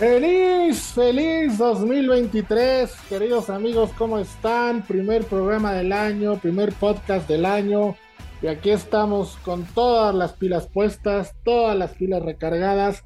Feliz, feliz 2023, queridos amigos, ¿cómo están? Primer programa del año, primer podcast del año. Y aquí estamos con todas las pilas puestas, todas las pilas recargadas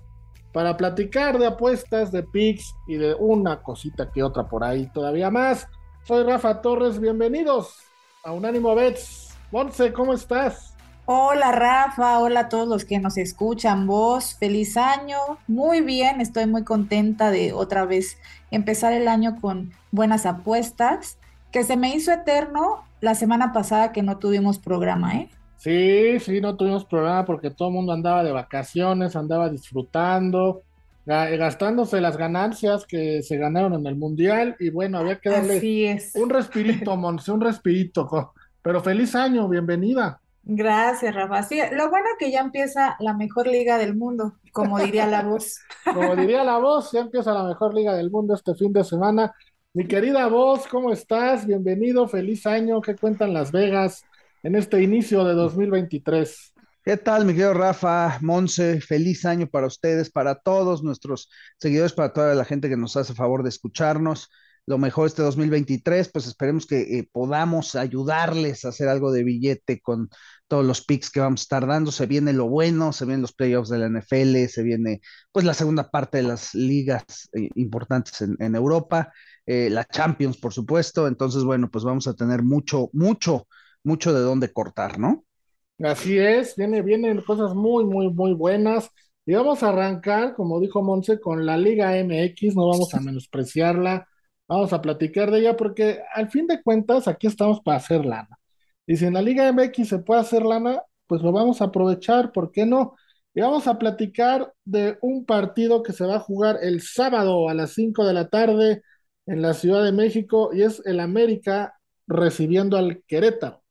para platicar de apuestas, de picks y de una cosita que otra por ahí todavía más. Soy Rafa Torres, bienvenidos a Unánimo Bets. Monse, ¿cómo estás? Hola Rafa, hola a todos los que nos escuchan, vos, feliz año, muy bien, estoy muy contenta de otra vez empezar el año con buenas apuestas, que se me hizo eterno la semana pasada que no tuvimos programa, ¿eh? Sí, sí, no tuvimos programa porque todo el mundo andaba de vacaciones, andaba disfrutando, gastándose las ganancias que se ganaron en el Mundial y bueno, había que darle un respirito, Monse, un respirito, pero feliz año, bienvenida. Gracias, Rafa. Sí, lo bueno es que ya empieza la mejor liga del mundo, como diría la voz. Como diría la voz, ya empieza la mejor liga del mundo este fin de semana. Mi querida voz, ¿cómo estás? Bienvenido, feliz año. ¿Qué cuentan Las Vegas en este inicio de 2023? ¿Qué tal, mi querido Rafa, Monse? Feliz año para ustedes, para todos nuestros seguidores, para toda la gente que nos hace favor de escucharnos lo mejor este 2023, pues esperemos que eh, podamos ayudarles a hacer algo de billete con los picks que vamos a estar dando. Se viene lo bueno, se vienen los playoffs de la NFL, se viene pues la segunda parte de las ligas eh, importantes en, Europa, eh, la Champions, por supuesto. Entonces, bueno, pues vamos a tener mucho, mucho, mucho de dónde cortar, ¿no? Así es, viene, vienen cosas muy, muy, muy buenas. Y vamos a arrancar, como dijo Monse, con la Liga MX, no vamos a menospreciarla Vamos a platicar de ella porque al fin de cuentas aquí estamos para hacer lana. Y si en la Liga MX se puede hacer lana, pues lo vamos a aprovechar, ¿por qué no? Y vamos a platicar de un partido que se va a jugar el sábado a las 5 de la tarde en la Ciudad de México y es el América recibiendo al Querétaro.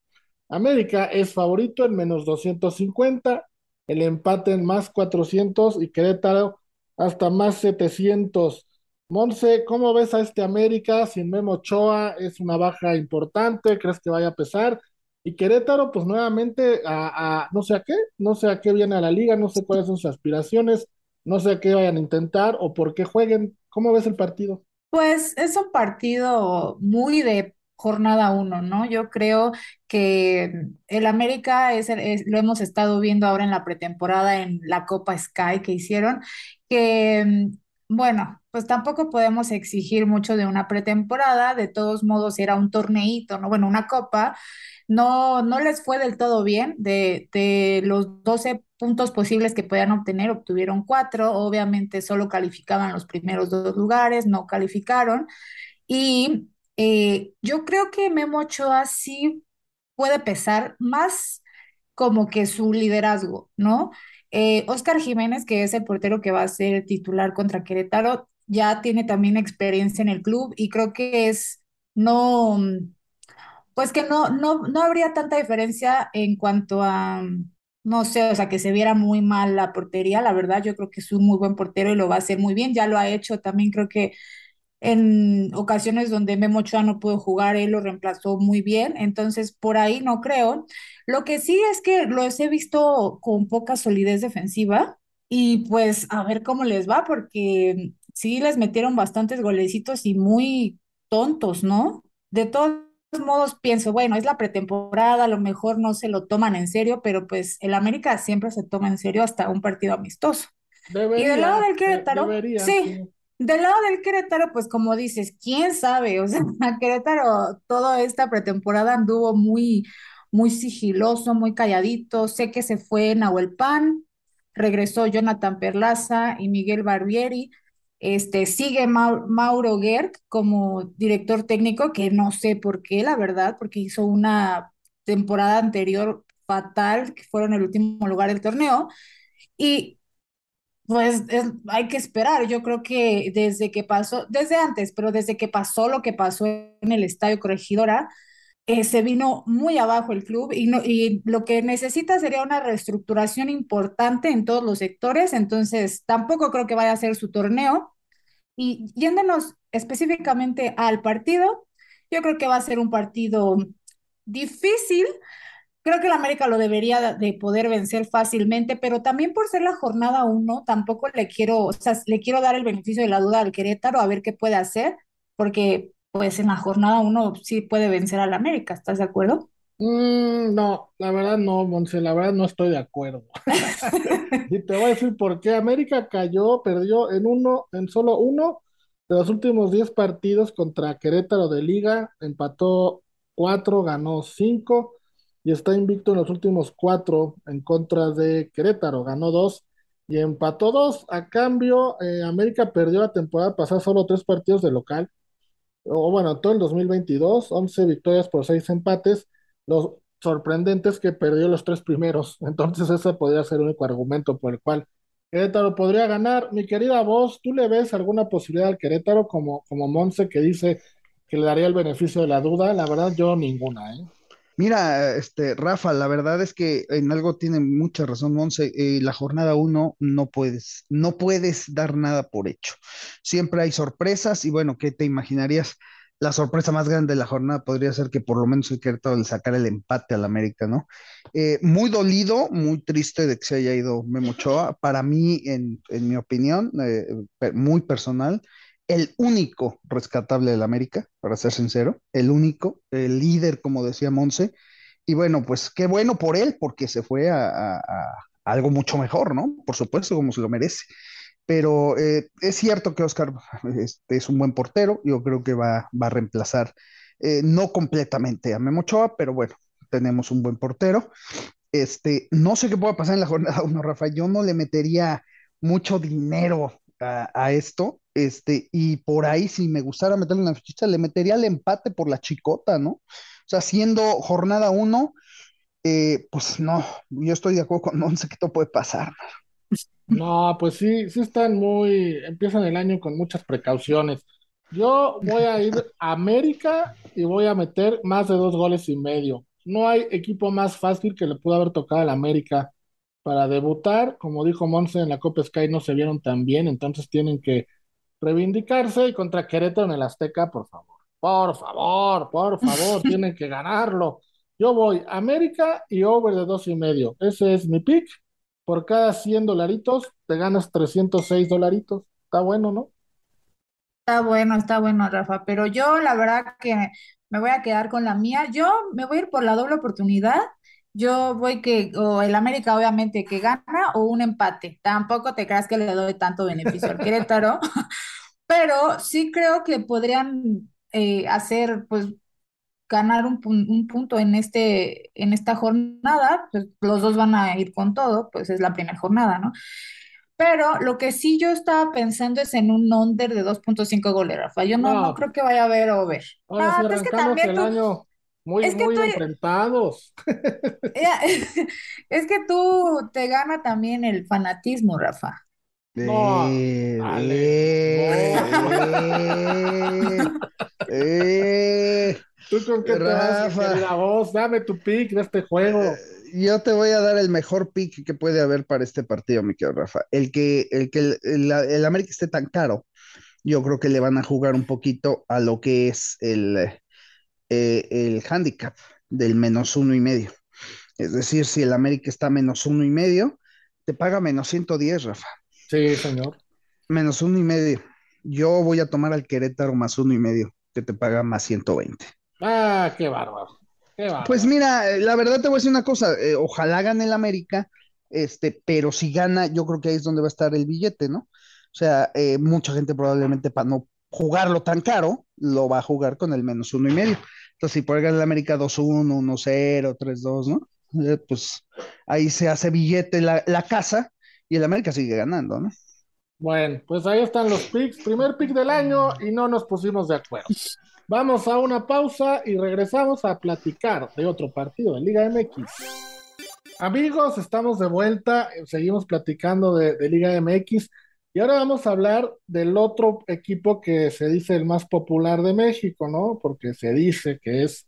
América es favorito en menos 250, el empate en más 400 y Querétaro hasta más 700. Monse, ¿cómo ves a este América sin Memo Ochoa? Es una baja importante, ¿crees que vaya a pesar? Y Querétaro, pues nuevamente a, no sé a qué, no sé a qué viene a la liga, no sé cuáles son sus aspiraciones, no sé a qué vayan a intentar o por qué jueguen. ¿Cómo ves el partido? Pues es un partido muy de jornada uno, ¿no? Yo creo que el América es, lo hemos estado viendo ahora en la pretemporada en la Copa Sky que hicieron, que bueno, pues tampoco podemos exigir mucho de una pretemporada, de todos modos era un torneito, ¿no? Bueno, una copa, no, no les fue del todo bien, de, de los 12 puntos posibles que podían obtener, obtuvieron cuatro, obviamente solo calificaban los primeros dos lugares, no calificaron, y eh, yo creo que Memo Ochoa sí puede pesar más como que su liderazgo, ¿no? Eh, Oscar Jiménez, que es el portero que va a ser titular contra Querétaro, ya tiene también experiencia en el club y creo que es no, pues que no, no, no habría tanta diferencia en cuanto a, no sé, o sea, que se viera muy mal la portería, la verdad, yo creo que es un muy buen portero y lo va a hacer muy bien, ya lo ha hecho, también creo que en ocasiones donde Memo Ochoa no pudo jugar, él lo reemplazó muy bien, entonces por ahí no creo. Lo que sí es que los he visto con poca solidez defensiva y pues a ver cómo les va, porque sí les metieron bastantes golecitos y muy tontos, ¿no? De todos modos pienso, bueno, es la pretemporada, a lo mejor no se lo toman en serio, pero pues el América siempre se toma en serio hasta un partido amistoso. y del lado del Querétaro, sí, del lado del Querétaro, pues como dices, quién sabe, o sea, Querétaro toda esta pretemporada anduvo muy, muy sigiloso, muy calladito. Sé que se fue Nahuel Pan, regresó Jonathan Perlaza y Miguel Barbieri. Este, sigue Mauro Gert como director técnico, que no sé por qué, la verdad, porque hizo una temporada anterior fatal, que fueron el último lugar del torneo. Y Pues hay que esperar. Yo creo que desde que pasó, desde antes, pero desde que pasó lo que pasó en el Estadio Corregidora, eh, se vino muy abajo el club y, no, y lo que necesita sería una reestructuración importante en todos los sectores. Entonces, tampoco creo que vaya a ser su torneo. Y yéndonos específicamente al partido, yo creo que va a ser un partido difícil Creo que el América lo debería de poder vencer fácilmente, pero también por ser la jornada uno, tampoco le quiero, o sea, le quiero dar el beneficio de la duda al Querétaro a ver qué puede hacer, porque pues en la jornada uno sí puede vencer al América, ¿estás de acuerdo? Mm, no, la verdad no, Monse, la verdad no estoy de acuerdo. y te voy a decir por qué. América cayó, perdió en uno, en solo uno de los últimos diez partidos contra Querétaro de Liga, empató cuatro, ganó cinco y está invicto en los últimos cuatro en contra de Querétaro. Ganó dos y empató dos. A cambio, eh, América perdió la temporada pasada solo tres partidos de local. O bueno, todo el 2022, 11 victorias por seis empates. Los sorprendentes que perdió los tres primeros. Entonces, ese podría ser el único argumento por el cual Querétaro podría ganar. Mi querida voz, ¿tú le ves alguna posibilidad al Querétaro como, como Monse que dice que le daría el beneficio de la duda? La verdad, yo ninguna, ¿eh? Mira, este, Rafa, la verdad es que en algo tiene mucha razón, Monse. eh, la jornada uno no puedes, no puedes dar nada por hecho. Siempre hay sorpresas y bueno, ¿qué te imaginarías? La sorpresa más grande de la jornada podría ser que por lo menos el Querétaro le sacara el empate al América, ¿no? Eh, muy dolido, muy triste de que se haya ido Memo Ochoa. Para mí, en, en mi opinión, eh, muy personal, el único rescatable del América, para ser sincero, el único, el líder, como decía Monse. Y bueno, pues qué bueno por él, porque se fue a- a algo mucho mejor, ¿no? Por supuesto, como se lo merece. Pero eh, es cierto que Oscar este, es un buen portero, yo creo que va, va a reemplazar, eh, no completamente a Memo Ochoa, pero bueno, tenemos un buen portero. Este, no sé qué pueda pasar en la jornada uno, Rafa, yo no le metería mucho dinero a, esto, este, y por ahí si me gustara meterle una fichita, le metería el empate por la chicota, ¿no? O sea, siendo jornada uno, eh, pues no, yo estoy de acuerdo con Monse que todo puede pasar. No, pues sí, sí están muy, empiezan el año con muchas precauciones. Yo voy a ir a América y voy a meter más de dos goles y medio. No hay equipo más fácil que le pudo haber tocado al América para debutar. Como dijo Monse, en la Copa Sky no se vieron tan bien, entonces tienen que reivindicarse y contra Querétaro en el Azteca, por favor. Por favor, por favor, tienen que ganarlo. Yo voy a América y over de dos y medio. Ese es mi pick. Por cada 100 dolaritos te ganas 306 dolaritos. Está bueno, ¿no? Está bueno, está bueno, Rafa, pero yo la verdad que me voy a quedar con la mía. Yo me voy a ir por la doble oportunidad. Yo voy que, o el América obviamente que gana o un empate. Tampoco te creas que le doy tanto beneficio al Querétaro, pero sí creo que podrían eh, hacer, pues, ganar un, un punto en este, en esta jornada. Pues, los dos van a ir con todo, pues es la primera jornada, ¿no? Pero lo que sí yo estaba pensando es en un under de dos punto cinco goles, Rafa. Yo no, no No, creo que vaya a haber over. ahora sí No, pues es que también el tú, año muy, es que muy tú, enfrentados. es que tú te gana también el fanatismo, Rafa. Eh, eh, no. eh, ¿Tú con qué te vas, Rafa, querida voz? Dame tu pick de este juego. yo te voy a dar el mejor pick que puede haber para este partido, mi querido Rafa. El que el, que el, el- el América esté tan caro, yo creo que le van a jugar un poquito a lo que es el, eh, el handicap del menos uno y medio. Es decir, si el América está a menos uno y medio, te paga menos 110, Rafa. Sí, señor. Menos uno y medio. Yo voy a tomar al Querétaro más uno y medio, que te paga más 120. Ah, qué bárbaro. Qué Pues mira, la verdad te voy a decir una cosa, eh, ojalá gane el América, este, pero si gana, yo creo que ahí es donde va a estar el billete, ¿no? O sea, eh, mucha gente probablemente para no jugarlo tan caro, lo va a jugar con el menos uno y medio. Entonces, si puede ganar el América 2-1, 1-0, 3-2, ¿no? Eh, pues ahí se hace billete la, la casa y el América sigue ganando, ¿no? Bueno, pues ahí están los picks. Primer pick del año y no nos pusimos de acuerdo. Vamos a una pausa y regresamos a platicar de otro partido de Liga MX. Amigos, estamos de vuelta, seguimos platicando de, de Liga MX y ahora vamos a hablar del otro equipo que se dice el más popular de México, ¿no? Porque se dice que es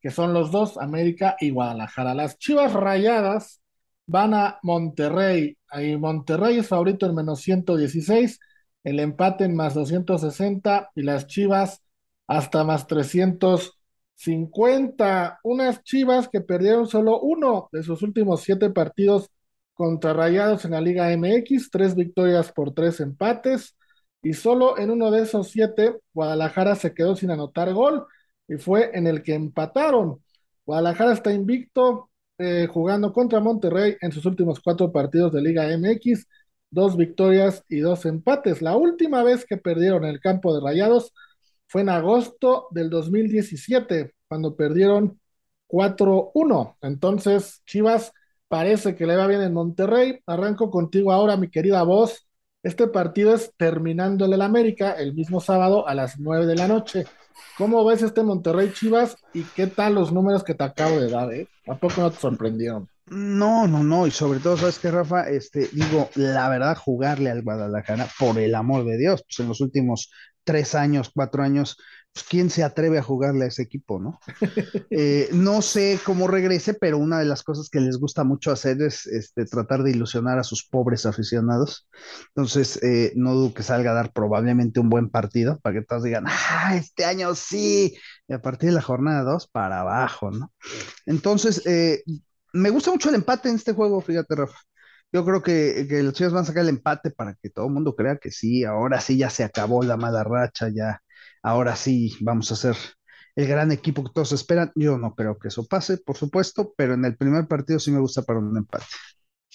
que son los dos, América y Guadalajara. Las Chivas Rayadas van a Monterrey. Ahí Monterrey es favorito en menos 116, el empate en más 260 y las Chivas hasta más 300. 50, unas Chivas que perdieron solo uno de sus últimos siete partidos contra Rayados en la Liga MX, tres victorias por tres empates, y solo en uno de esos siete, Guadalajara se quedó sin anotar gol, y fue en el que empataron. Guadalajara está invicto, eh, jugando contra Monterrey en sus últimos cuatro partidos de Liga MX, dos victorias y dos empates. La última vez que perdieron el campo de Rayados fue en agosto del 2017, cuando perdieron 4-1. Entonces, Chivas parece que le va bien en Monterrey. Arranco contigo ahora, mi querida voz. Este partido es terminando el América el mismo sábado a las 9 de la noche. ¿Cómo ves este Monterrey Chivas y qué tal los números que te acabo de dar? Eh? ¿A poco no te sorprendieron? No, no, no, y sobre todo, ¿sabes qué, Rafa? Este, digo, la verdad, jugarle al Guadalajara, por el amor de Dios, pues en los últimos tres años, cuatro años, pues quién se atreve a jugarle a ese equipo, ¿no? Eh, no sé cómo regrese, pero una de las cosas que les gusta mucho hacer es este, tratar de ilusionar a sus pobres aficionados. Entonces, eh, no dudo que salga a dar probablemente un buen partido para que todos digan, ah, este año sí, y a partir de la jornada dos para abajo, ¿no? Entonces, eh, me gusta mucho el empate en este juego, fíjate, Rafa. Yo creo que, los chicos van a sacar el empate para que todo el mundo crea que sí, ahora sí ya se acabó la mala racha, ya, ahora sí vamos a ser el gran equipo que todos esperan. Yo no creo que eso pase, por supuesto, pero en el primer partido sí me gusta para un empate.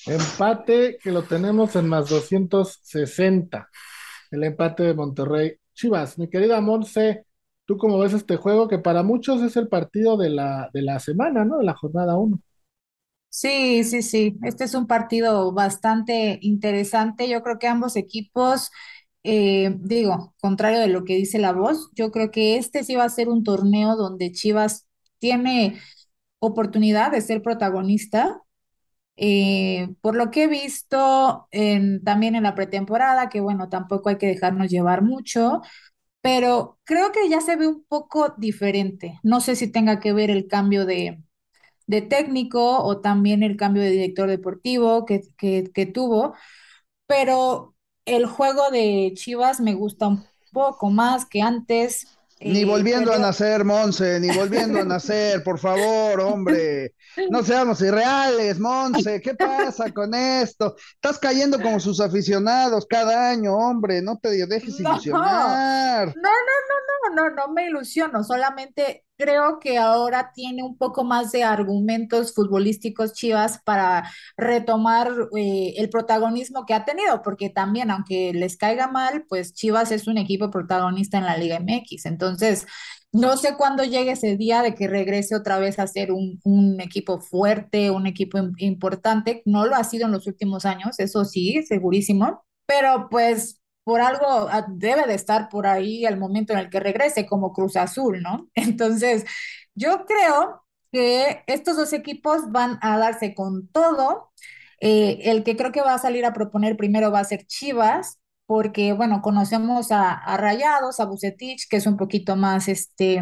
Empate que lo tenemos en más 260. El empate de Monterrey. Chivas, mi querida Monse, ¿tú cómo ves este juego? Que para muchos es el partido de la, de la semana, ¿no? De la jornada 1. Sí, sí, sí. Este es un partido bastante interesante. Yo creo que ambos equipos, eh, digo, contrario de lo que dice la voz, yo creo que este sí va a ser un torneo donde Chivas tiene oportunidad de ser protagonista. Eh, por lo que he visto también en la pretemporada, que bueno, tampoco hay que dejarnos llevar mucho, pero creo que ya se ve un poco diferente. No sé si tenga que ver el cambio de de técnico o también el cambio de director deportivo que, que, tuvo, pero el juego de Chivas me gusta un poco más que antes. Ni eh, volviendo a nacer, Monse, ni volviendo a nacer, por favor, hombre. No seamos irreales, Monse, ¿qué pasa con esto? Estás cayendo como sus aficionados cada año, hombre, no te dejes ilusionar. No, no, no, no, no, no me ilusiono, solamente creo que ahora tiene un poco más de argumentos futbolísticos Chivas para retomar eh, el protagonismo que ha tenido, porque también, aunque les caiga mal, pues Chivas es un equipo protagonista en la Liga MX. Entonces, no sé cuándo llegue ese día de que regrese otra vez a ser un, un equipo fuerte, un equipo importante. No lo ha sido en los últimos años, eso sí, segurísimo. Pero pues por algo ah, debe de estar por ahí al momento en el que regrese, como Cruz Azul, ¿no? Entonces, yo creo que estos dos equipos van a darse con todo. Eh, el que creo que va a salir a proponer primero va a ser Chivas, porque, bueno, conocemos a, Rayados, a Bucetich, que es un poquito más, este,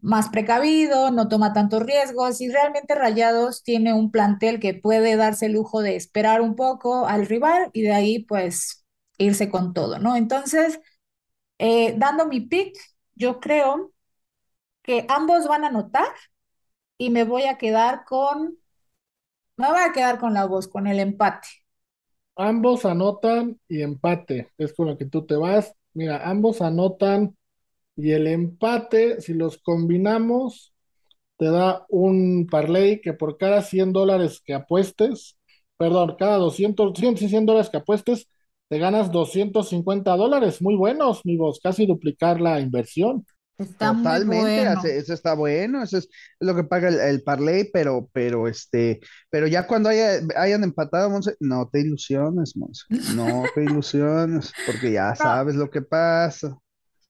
más precavido, no toma tantos riesgos y realmente Rayados tiene un plantel que puede darse el lujo de esperar un poco al rival y de ahí pues irse con todo, ¿no? Entonces, eh, dando mi pick, yo creo que ambos van a anotar y me voy a quedar con, me voy a quedar con la voz, con el empate. Ambos anotan y empate. Es con lo que tú te vas. Mira, ambos anotan y el empate, si los combinamos, te da un parlay que por cada 100 dólares que apuestes, perdón, cada 200, 100, 100 dólares que apuestes, te ganas 250 dólares. Muy buenos, mi voz, casi duplicar la inversión. Está Totalmente, eso está bueno, eso es lo que paga el, el parlay, pero, pero este, pero ya cuando haya, hayan empatado, Monse, no te ilusiones, Monse, no te ilusiones, porque ya sabes lo que pasa.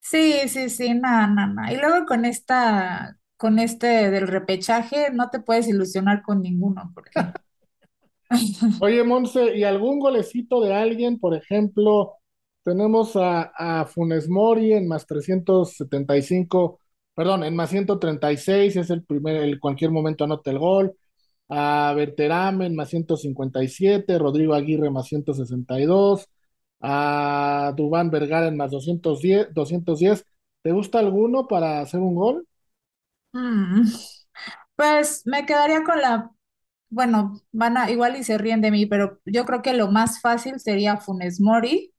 Sí, sí, sí, no, no, no. Y luego con esta, con este del repechaje, no te puedes ilusionar con ninguno, porque Oye, Monse, ¿y algún golecito de alguien? Por ejemplo, tenemos a, a Funes Mori en más 375, perdón, en más 136, es el primer, en cualquier momento anota el gol. A Berterame en más 157, Rodrigo Aguirre más 162, a Dubán Vergara en más 210, 210. ¿Te gusta alguno para hacer un gol? mm, pues me quedaría con la, bueno, van a, igual y se ríen de mí, pero yo creo que lo más fácil sería Funes Mori,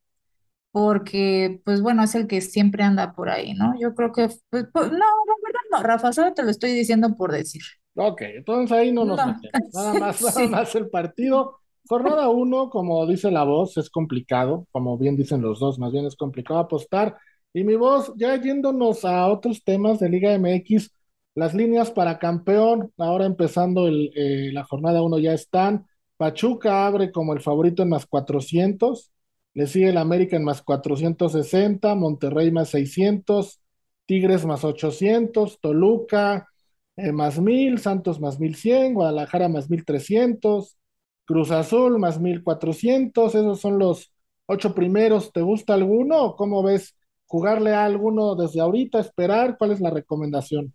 porque, pues bueno, es el que siempre anda por ahí, ¿no? Yo creo que, pues, pues, no, verdad no, Rafa, solo te lo estoy diciendo por decir. Ok, entonces ahí no nos No, metemos. Nada más, nada más el partido. Jornada uno, como dice la voz, es complicado, como bien dicen los dos, más bien es complicado apostar. Y mi voz, ya yéndonos a otros temas de Liga MX, las líneas para campeón, ahora empezando el, eh, la jornada uno ya están. Pachuca abre como el favorito en más 400, le sigue el América en más 460, Monterrey más 600, Tigres más 800, Toluca eh, más 1000, Santos más 1100, Guadalajara más 1300, Cruz Azul más 1400, esos son los ocho primeros. ¿Te gusta alguno cómo ves jugarle a alguno desde ahorita, esperar? ¿Cuál es la recomendación?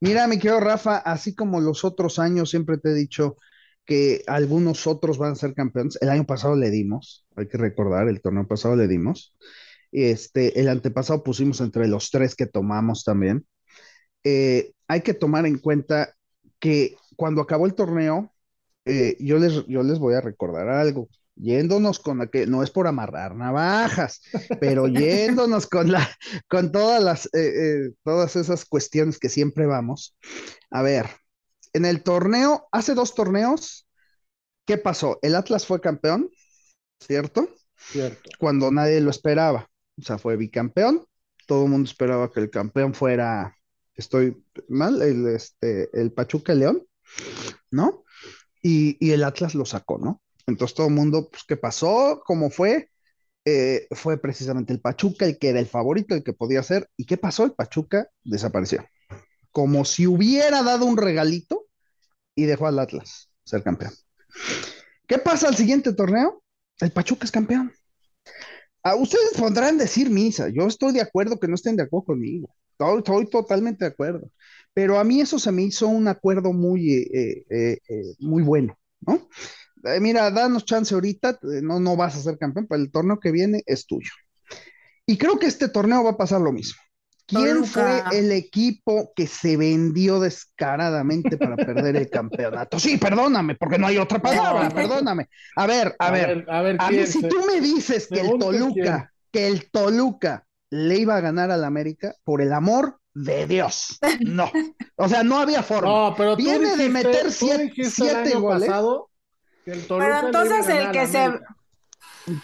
Mira, mi querido Rafa, así como los otros años, siempre te he dicho que algunos otros van a ser campeones. El año pasado le dimos, hay que recordar, el torneo pasado le dimos. Este, el antepasado pusimos entre los tres que tomamos también. Eh, hay que tomar en cuenta que cuando acabó el torneo, eh, yo les, yo les voy a recordar algo. Yéndonos con la que no es por amarrar navajas, pero yéndonos con la, con todas las, eh, todas esas cuestiones que siempre vamos. A ver, en el torneo, hace dos torneos, ¿qué pasó? El Atlas fue campeón, ¿cierto? Cierto. Cuando nadie lo esperaba. O sea, fue bicampeón. Todo el mundo esperaba que el campeón fuera, estoy mal, el, este, el Pachuca León, ¿no? Y, y el Atlas lo sacó, ¿no? Entonces todo el mundo, pues, ¿qué pasó? ¿Cómo fue? Eh, fue precisamente el Pachuca el que era el favorito, el que podía ser. ¿Y qué pasó? El Pachuca desapareció. Como si hubiera dado un regalito y dejó al Atlas ser campeón. ¿Qué pasa al siguiente torneo? El Pachuca es campeón. A ustedes podrán decir misa. Yo estoy de acuerdo que no estén de acuerdo conmigo. Estoy, totalmente de acuerdo. Pero a mí eso se me hizo un acuerdo muy, eh, eh, eh, muy bueno, ¿no? Mira, danos chance ahorita, no, no vas a ser campeón, pero el torneo que viene es tuyo. Y creo que este torneo va a pasar lo mismo. ¿Quién fue el equipo que se vendió descaradamente para perder el campeonato? Sí, perdóname, porque no hay otra palabra, No, perdóname. A ver, a, A ver, ver, a ver, a mí si tú me dices que el. Toluca, que el Toluca le iba a ganar al América, por el amor de Dios, no. O sea, no había forma. No, pero tú Viene de meter siete, siete goles. pasado que el Toluca Pero le iba a entonces ganar el que se, América.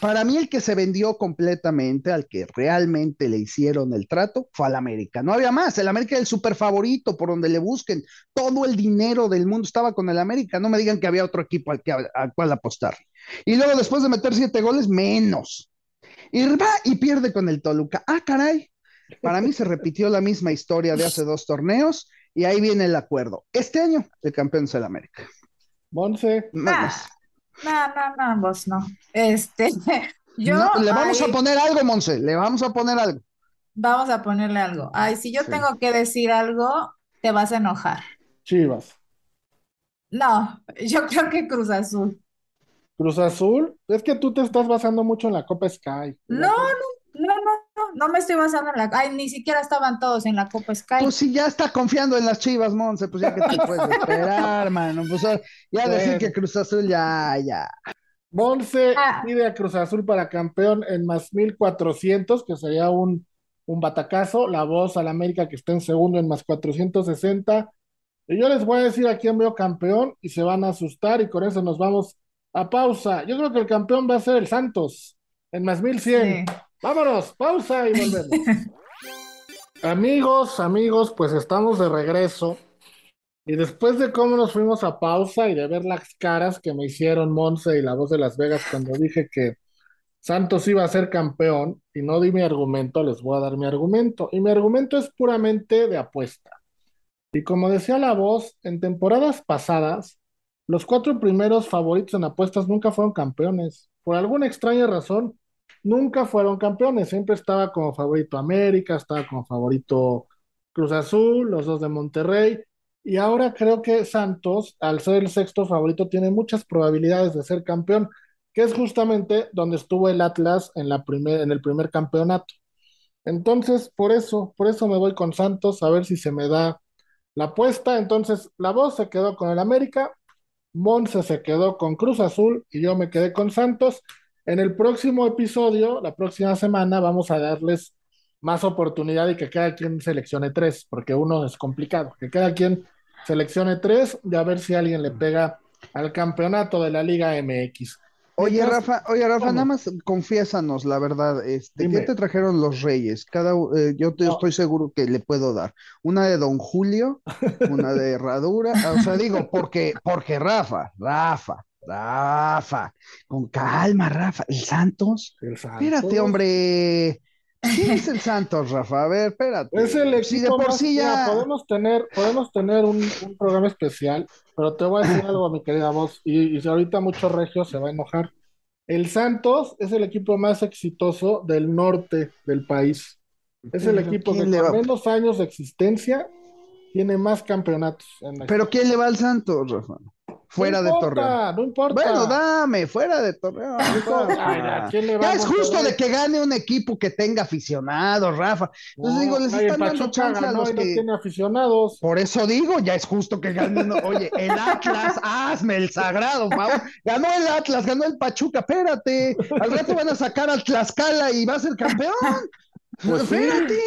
Para mí el que se vendió completamente, al que realmente le hicieron el trato, fue al América. No había más. El América era el super favorito por donde le busquen. Todo el dinero del mundo estaba con el América. No me digan que había otro equipo al, que, al cual apostar. Y luego después de meter siete goles, menos. Y va y pierde con el Toluca. Ah, caray. Para mí se repitió la misma historia de hace dos torneos y ahí viene el acuerdo. Este año el campeón es el América. Monse, nah, no, no, no, vos no. Este, yo No, le vamos a poner algo, Monse. Le vamos a poner algo. vamos a ponerle algo. Ay, si yo Sí. tengo que decir algo, te vas a enojar. Chivas. No, yo creo que Cruz Azul. Cruz Azul, es que tú te estás basando mucho en la Copa Sky. No, no, no, no, no, me estoy basando en la. Ay, ni siquiera estaban todos en la Copa Sky. Pues si ya está confiando en las Chivas, Monse, pues ya que te puedes esperar, mano. Pues ya decir que Cruz Azul ya, ya. Monse Ah. pide a Cruz Azul para campeón en más 1400, que sería un, un batacazo. La voz al América que está en segundo en más 460. Y yo les voy a decir a quién veo campeón y se van a asustar y con eso nos vamos a pausa. Yo creo que el campeón va a ser el Santos en más 1100. Sí. Vámonos, pausa y volvemos. Amigos, amigos, pues estamos de regreso. Y después de cómo nos fuimos a pausa y de ver las caras que me hicieron Monse y la voz de Las Vegas cuando dije que Santos iba a ser campeón y no di mi argumento, les voy a dar mi argumento. Y mi argumento es puramente de apuesta. Y como decía la voz, en temporadas pasadas, los cuatro primeros favoritos en apuestas nunca fueron campeones. Por alguna extraña razón, nunca fueron campeones. Siempre estaba como favorito América, estaba como favorito Cruz Azul, los dos de Monterrey. Y ahora creo que Santos, al ser el sexto favorito, tiene muchas probabilidades de ser campeón, que es justamente donde estuvo el Atlas en, la primer, en el primer campeonato. Entonces, por eso, por eso me voy con Santos, a ver si se me da la apuesta. Entonces, la voz se quedó con el América, Monse se quedó con Cruz Azul y yo me quedé con Santos. En el próximo episodio, la próxima semana, vamos a darles más oportunidad y que cada quien seleccione tres, porque uno es complicado, que cada quien seleccione tres y a ver si alguien le pega al campeonato de la Liga MX. Oye, Rafa, oye, Rafa, nada más confiésanos la verdad, este, ¿qué te trajeron los Reyes? Cada, eh, yo te estoy seguro que le puedo dar. Una de Don Julio, una de Herradura, o sea, digo, porque, porque Rafa, Rafa, Rafa, con calma, Rafa, ¿el Santos? El Santos. Espérate, hombre. ¿Quién es el Santos, Rafa? A ver, espérate. Es el Si de equipo por más- sí mira, ya. podemos tener, podemos tener un, un programa especial, pero te voy a decir algo, mi querida voz, y, y si ahorita mucho regio se va a enojar. El Santos es el equipo más exitoso del norte del país. Es el equipo que ¿quién le con va- menos años de existencia tiene más campeonatos en la Pero ¿quién le va al Santos, Rafa? Fuera no de Torreón. No importa. Bueno, dame, fuera de Torreón. No importa. Ay, ¿a quién le va Ya a es justo de que gane un equipo que tenga aficionados, Rafa. Entonces No, digo, les están dando chance a ganó los y no que. tiene aficionados. Por eso digo, ya es justo que gane uno. Oye, el Atlas, hazme el sagrado, favor. Ganó el Atlas, ganó el Pachuca, espérate. Al rato van a sacar al Tlaxcala y va a ser campeón. Pues sí. espérate.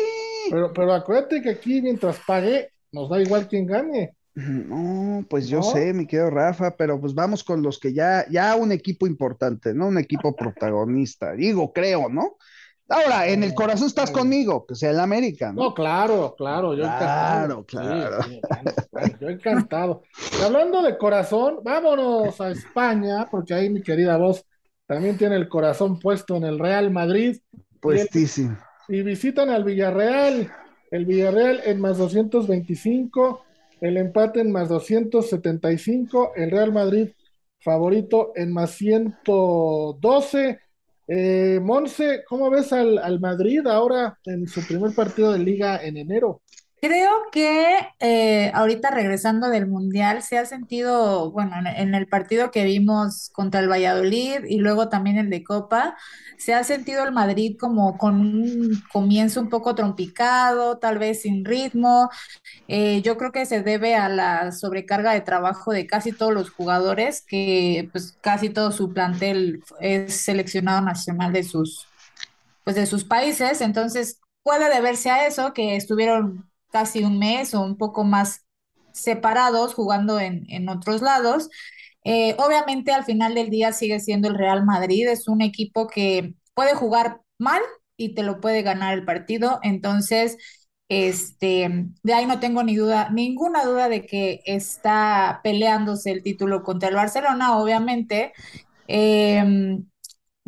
Pero, pero acuérdate que aquí mientras pague, nos da igual quién gane. No, pues yo sé, mi querido Rafa, pero pues vamos con los que ya, ya un equipo importante, ¿no? Un equipo protagonista, digo, creo, ¿no? Ahora, en el corazón estás conmigo, que sea el América, ¿no? No, claro, claro, yo Claro, encantado. claro. Sí, bueno, yo encantado. Y hablando de corazón, vámonos a España, porque ahí mi querida voz también tiene el corazón puesto en el Real Madrid Puestísimo. y visitan al Villarreal. El Villarreal en más 225, el empate en más 275, el Real Madrid favorito en más 112. Eh, Monse, ¿cómo ves al, al Madrid ahora en su primer partido de liga en enero? Creo que eh, ahorita regresando del Mundial se ha sentido, bueno, en, el partido que vimos contra el Valladolid y luego también el de Copa, se ha sentido el Madrid como con un comienzo un poco trompicado, tal vez sin ritmo. Eh, yo creo que se debe a la sobrecarga de trabajo de casi todos los jugadores, que pues casi todo su plantel es seleccionado nacional de sus, pues de sus países, entonces puede deberse a eso, que estuvieron casi un mes o un poco más separados jugando en, en otros lados. Eh, obviamente al final del día sigue siendo el Real Madrid, es un equipo que puede jugar mal y te lo puede ganar el partido, entonces este, de ahí no tengo ni duda, ninguna duda de que está peleándose el título contra el Barcelona, obviamente. Eh,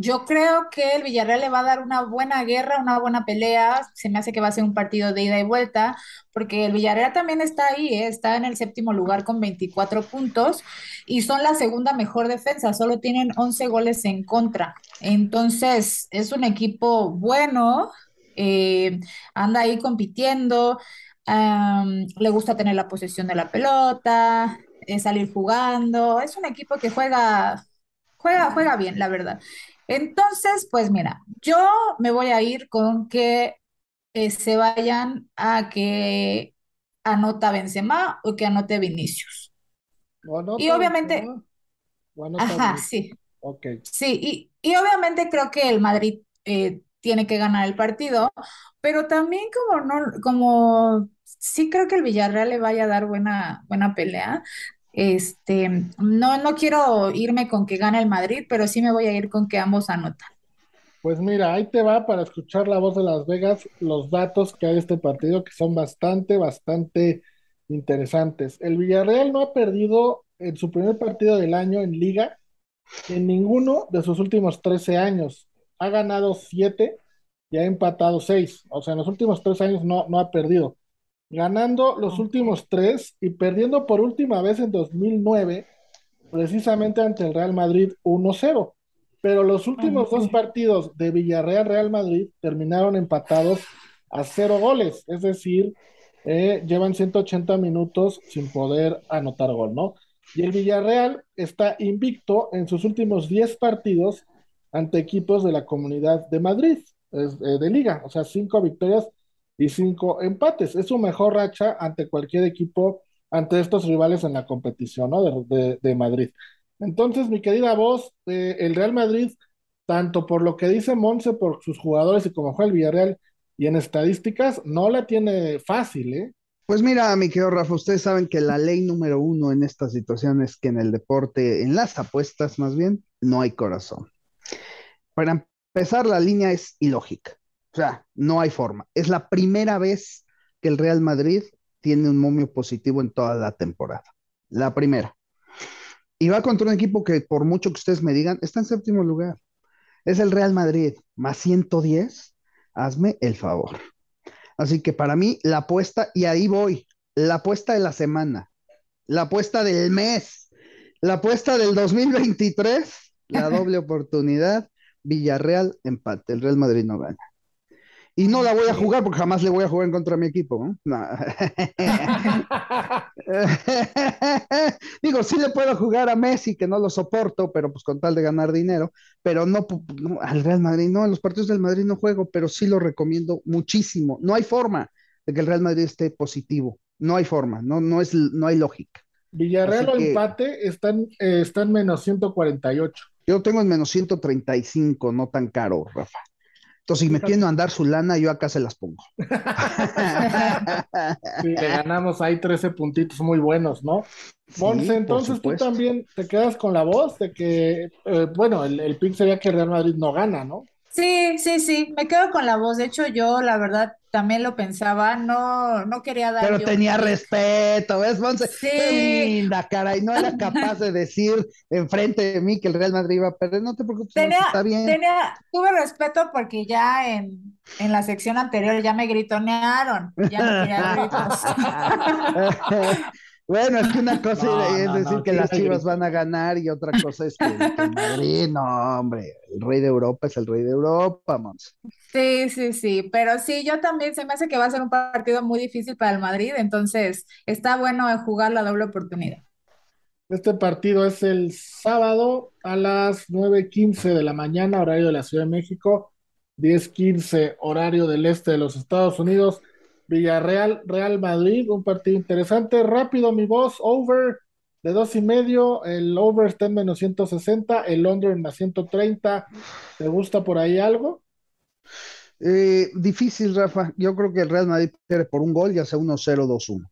yo creo que el Villarreal le va a dar una buena guerra, una buena pelea. Se me hace que va a ser un partido de ida y vuelta, porque el Villarreal también está ahí, ¿eh? Está en el séptimo lugar con 24 puntos y son la segunda mejor defensa, solo tienen 11 goles en contra. Entonces, es un equipo bueno, eh, anda ahí compitiendo, le gusta tener la posesión de la pelota, eh, salir jugando. Es un equipo que juega, juega, juega bien, la verdad. Entonces, pues mira, yo me voy a ir con que eh, se vayan a que anota Benzema o que anote Vinicius. ¿O anota Y obviamente, Benzema? ¿O anota ajá, sí, Ok. sí, y, y obviamente creo que el Madrid eh, tiene que ganar el partido, pero también como no, como sí creo que el Villarreal le vaya a dar buena, buena pelea. Este, no, no quiero irme con que gane el Madrid, pero sí me voy a ir con que ambos anotan. Pues mira, ahí te va para escuchar la voz de Las Vegas, los datos que hay de este partido que son bastante, bastante interesantes. El Villarreal no ha perdido en su primer partido del año en liga en ninguno de sus últimos 13 años. Ha ganado 7 y ha empatado 6. O sea, en los últimos 3 años no, no ha perdido. Ganando los últimos tres y perdiendo por última vez en 2009, precisamente ante el Real Madrid 1-0. Pero los últimos dos partidos de Villarreal-Real Madrid terminaron empatados a cero goles, es decir, eh, llevan 180 minutos sin poder anotar gol, ¿no? Y el Villarreal está invicto en sus últimos 10 partidos ante equipos de la Comunidad de Madrid, eh, de liga, o sea, cinco victorias y cinco empates. Es su mejor racha ante cualquier equipo, ante estos rivales en la competición, ¿no? De, Madrid. Entonces, mi querida voz, eh, el Real Madrid, tanto por lo que dice Monse, por sus jugadores y como juega el Villarreal, y en estadísticas, no la tiene fácil, ¿eh? Pues mira, mi querido Rafa, ustedes saben que la ley número uno en esta situación es que en el deporte, en las apuestas más bien, no hay corazón. Para empezar, la línea es ilógica. O sea, no hay forma. Es la primera vez que el Real Madrid tiene un momio positivo en toda la temporada. La primera. Y va contra un equipo que, por mucho que ustedes me digan, está en séptimo lugar. Es el Real Madrid, más 110. Hazme el favor. Así que para mí, la apuesta, y ahí voy, la apuesta de la semana, la apuesta del mes, la apuesta del 2023, la doble oportunidad, Villarreal empate, el Real Madrid no gana. Y no la voy a jugar porque jamás le voy a jugar en contra de mi equipo. Digo, sí le puedo jugar a Messi, que no lo soporto, pero pues con tal de ganar dinero, pero no, al Real Madrid, no, en los partidos del Madrid no juego, pero sí lo recomiendo muchísimo. No hay forma de que el Real Madrid esté positivo, no hay forma, no, no, es, no hay lógica. Villarreal o empate están, eh, están menos 148. Yo tengo en menos 135, no tan caro, Rafa. Entonces, si me quieren mandar su lana, yo acá se las pongo. Sí, le ganamos ahí 13 puntitos muy buenos, ¿no? Monse, entonces tú también te quedas con la voz de que, eh, bueno, el, el pick sería que Real Madrid no gana, ¿no? Sí, sí, sí, me quedo con la voz. De hecho, yo la verdad también lo pensaba, no, no quería dar. Pero yo tenía un- respeto, ¿ves, Monse? Sí. Qué linda, caray. No era capaz de decir enfrente de mí que el Real Madrid iba a perder. No te preocupes, está bien. tenía, tuve respeto porque ya en, en la sección anterior ya me gritonearon, ya me gritos. Bueno, es que una cosa No, es no, decir no, que sí, las Chivas van a ganar y otra cosa es que, que el Madrid, no, hombre, el rey de Europa es el rey de Europa, Monse. Sí, sí, sí, pero sí, yo también se me hace que va a ser un partido muy difícil para el Madrid, entonces está bueno jugar la doble oportunidad. Este partido es el sábado a las 9:15 de la mañana, horario de la Ciudad de México, 10:15 horario del este de los Estados Unidos. Villarreal, Real Madrid, un partido interesante. Rápido, mi voz, over de dos y medio. El over está en menos 160, el under en más 130. ¿Te gusta por ahí algo? Eh, difícil, Rafa. Yo creo que el Real Madrid pierde por un gol, ya sea 1-0, 2-1.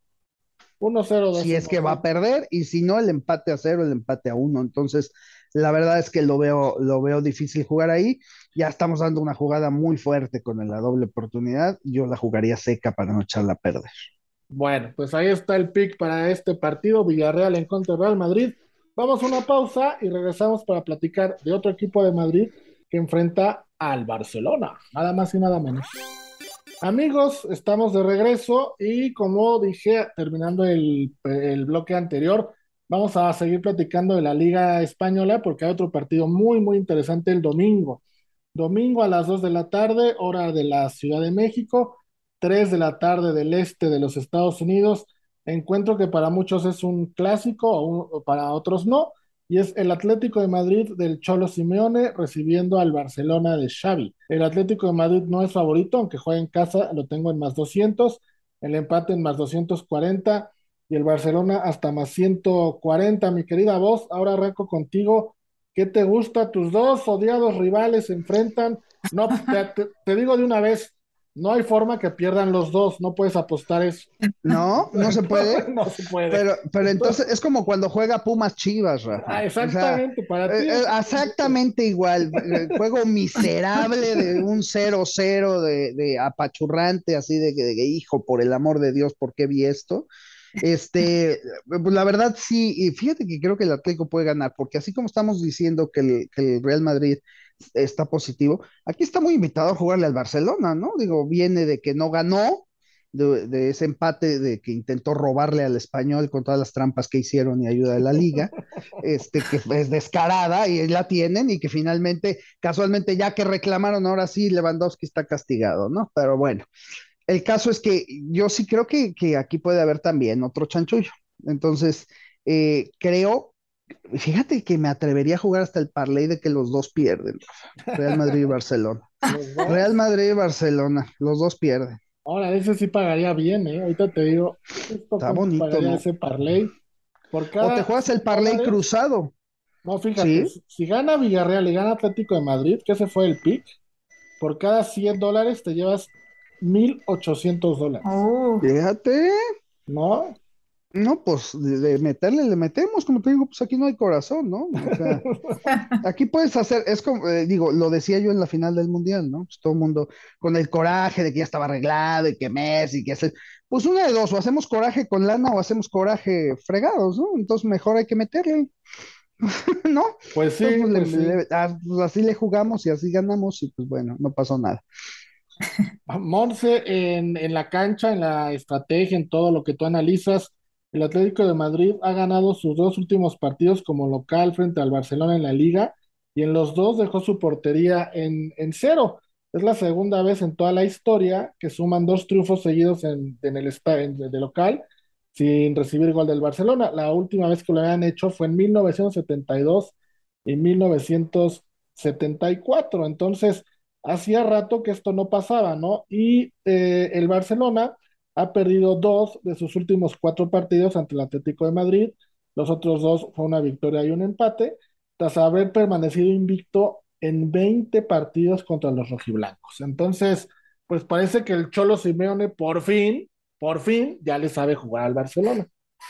1-0, Si es que va a perder, y si no, el empate a cero, el empate a uno. Entonces, la verdad es que lo veo, lo veo difícil jugar ahí. Ya estamos dando una jugada muy fuerte con la doble oportunidad. Yo la jugaría seca para no echarla a perder. Bueno, pues ahí está el pick para este partido, Villarreal en contra de Real Madrid. Vamos a una pausa y regresamos para platicar de otro equipo de Madrid que enfrenta al Barcelona, nada más y nada menos. Amigos, estamos de regreso y como dije, terminando el, el bloque anterior, vamos a seguir platicando de la Liga Española porque hay otro partido muy, muy interesante el domingo. Domingo a las 2 de la tarde, hora de la Ciudad de México, 3 de la tarde del este de los Estados Unidos. Encuentro que para muchos es un clásico, para otros no, y es el Atlético de Madrid del Cholo Simeone recibiendo al Barcelona de Xavi. El Atlético de Madrid no es favorito, aunque juega en casa, lo tengo en más 200, el empate en más 240 y el Barcelona hasta más 140. Mi querida voz, ahora arranco contigo. ¿Qué te gusta? Tus dos odiados rivales se enfrentan. No, te, te- te digo de una vez, no hay forma que pierdan los dos, no puedes apostar eso. No, no se puede. No se puede. Pero, pero entonces es como cuando juega Pumas Chivas, Rafa. Ah, O sea, exactamente, para ti. Eh, es- eh, exactamente igual, eh, juego miserable de un 0-0 de, de apachurrante, así de que, de que, hijo, por el amor de Dios, ¿por qué vi esto? Este, pues la verdad sí, y fíjate que creo que el Atlético puede ganar, porque así como estamos diciendo que el, Real Madrid está positivo, aquí está muy invitado a jugarle al Barcelona, ¿no? Digo, viene de que no ganó, de, ese empate de que intentó robarle al español con todas las trampas que hicieron y ayuda de la liga, este, que es descarada y la tienen y que finalmente, casualmente, ya que reclamaron, ahora sí, Lewandowski está castigado, ¿no? Pero bueno, el caso es que yo sí creo que, aquí puede haber también otro chanchullo. Entonces, eh, creo, fíjate que me atrevería a jugar hasta el parlay de que los dos pierden, Real Madrid y Barcelona. Real Madrid y Barcelona, los dos pierden. Ahora, ese sí pagaría bien, ¿eh? Ahorita te digo, está bonito, pagaría ese parlay. Por o te juegas el parlay cruzado. No, fíjate, si gana Villarreal y gana Atlético de Madrid, que ese fue el pick, por cada 100 dólares te llevas 1.800 dólares. Oh. Fíjate. ¿No? No, pues de, meterle, le metemos, como te digo, pues aquí no hay corazón, ¿no? O sea, aquí puedes hacer, es como, eh, digo, lo decía yo en la final del Mundial, ¿no? Pues todo el mundo con el coraje de que ya estaba arreglado y que Messi, que hace, pues una de dos, o hacemos coraje con lana o hacemos coraje fregados, ¿no? Entonces mejor hay que meterle, ¿no? Pues sí, pues ah, pues así le jugamos y así ganamos y pues bueno, no pasó nada. Monse, en, en la cancha, en la estrategia, en todo lo que tú analizas, el Atlético de Madrid ha ganado sus dos últimos partidos como local frente al Barcelona en la liga y en los dos dejó su portería en, cero. Es la segunda vez en toda la historia que suman dos triunfos seguidos en, el estadio de local sin recibir gol del Barcelona. La última vez que lo habían hecho fue en 1972 y 1974. Entonces, hacía rato que esto no pasaba, ¿no? Y eh, el Barcelona ha perdido dos de sus últimos cuatro partidos ante el Atlético de Madrid. Los otros dos fue una victoria y un empate, tras haber permanecido invicto en 20 partidos contra los rojiblancos. Entonces, pues parece que el Cholo Simeone por fin, por fin, ya le sabe jugar al Barcelona.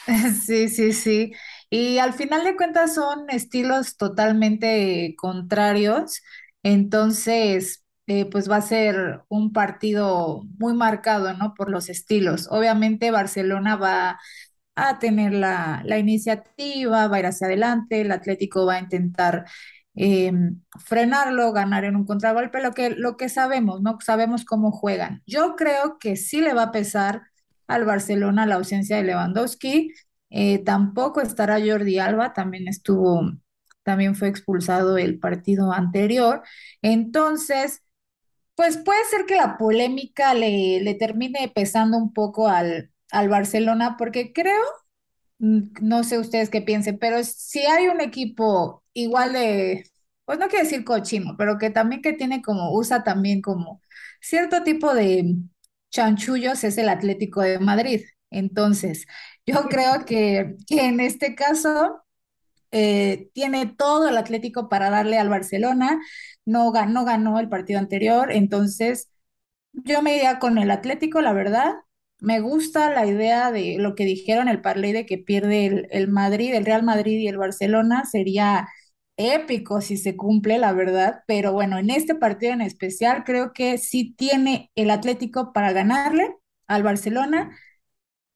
Sí, sí, sí. Y al final de cuentas son estilos totalmente contrarios. Entonces, eh, pues va a ser un partido muy marcado, ¿no? Por los estilos. Obviamente Barcelona va a tener la, iniciativa, va a ir hacia adelante, el Atlético va a intentar em, frenarlo, ganar en un contragolpe, lo que, lo que sabemos, ¿no? Sabemos cómo juegan. Yo creo que sí le va a pesar al Barcelona la ausencia de Lewandowski. Eh, tampoco estará Jordi Alba, también estuvo, también fue expulsado el partido anterior. Entonces, pues puede ser que la polémica le, le termine pesando un poco al, al Barcelona, porque creo, mm, no sé ustedes qué piensen, pero si hay un equipo igual de, pues no quiero decir cochino, pero que también que tiene como, usa también como cierto tipo de chanchullos es el Atlético de Madrid. Entonces, yo creo que, que en este caso eh, tiene todo el Atlético para darle al Barcelona no ganó, el partido anterior, entonces yo me iría con el Atlético, la verdad. Me gusta la idea de lo que dijeron el parlay de que pierde el, el Madrid, el Real Madrid y el Barcelona. Sería épico si se cumple, la verdad. Pero bueno, en este partido en especial creo que sí tiene el Atlético para ganarle al Barcelona.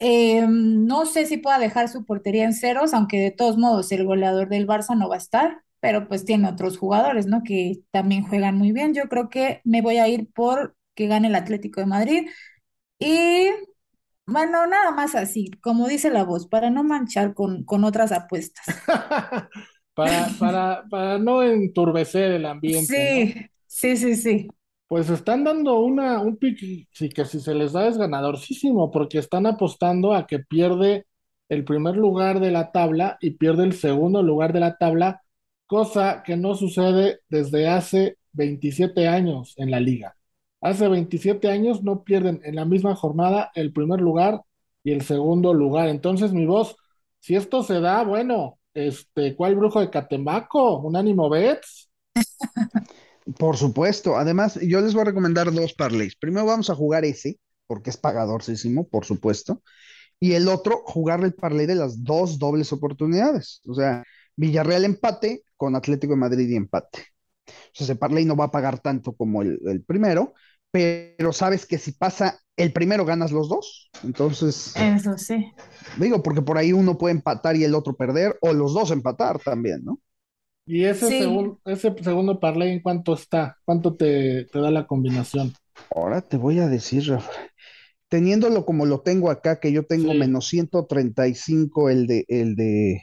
Em, no sé si pueda dejar su portería en ceros, aunque de todos modos el goleador del Barça no va a estar pero pues tiene otros jugadores, ¿no? Que también juegan muy bien. Yo creo que me voy a ir por que gane el Atlético de Madrid. Y bueno, nada más así, como dice la voz, para no manchar con, con otras apuestas. para, para, para no enturbecer el ambiente. Sí, sí, sí, sí. Pues están dando una, un pick, sí, que si se les da es ganadorcísimo, porque están apostando a que pierde el primer lugar de la tabla y pierde el segundo lugar de la tabla cosa que no sucede desde hace 27 años en la liga. Hace 27 años no pierden en la misma jornada el primer lugar y el segundo lugar. Entonces, mi voz, si esto se da, bueno, este, ¿cuál brujo de Catemaco? ¿Un ánimo Bets? Por supuesto. Además, yo les voy a recomendar dos parlays. Primero vamos a jugar ese, porque es pagadorísimo, por supuesto. Y el otro, jugarle el parlay de las dos dobles oportunidades. O sea, Villarreal empate con Atlético de Madrid y empate. O sea, ese parlay no va a pagar tanto como el, primero, pero sabes que si pasa el primero ganas los dos. Entonces. Eso sí. Digo, porque por ahí uno puede empatar y el otro perder, o los dos empatar también, ¿no? Y ese, ese segundo parlay, ¿en cuánto está? ¿Cuánto te, te, da la combinación? Ahora te voy a decir, Rafa. teniéndolo como lo tengo acá, que yo tengo menos 135 el de, el de,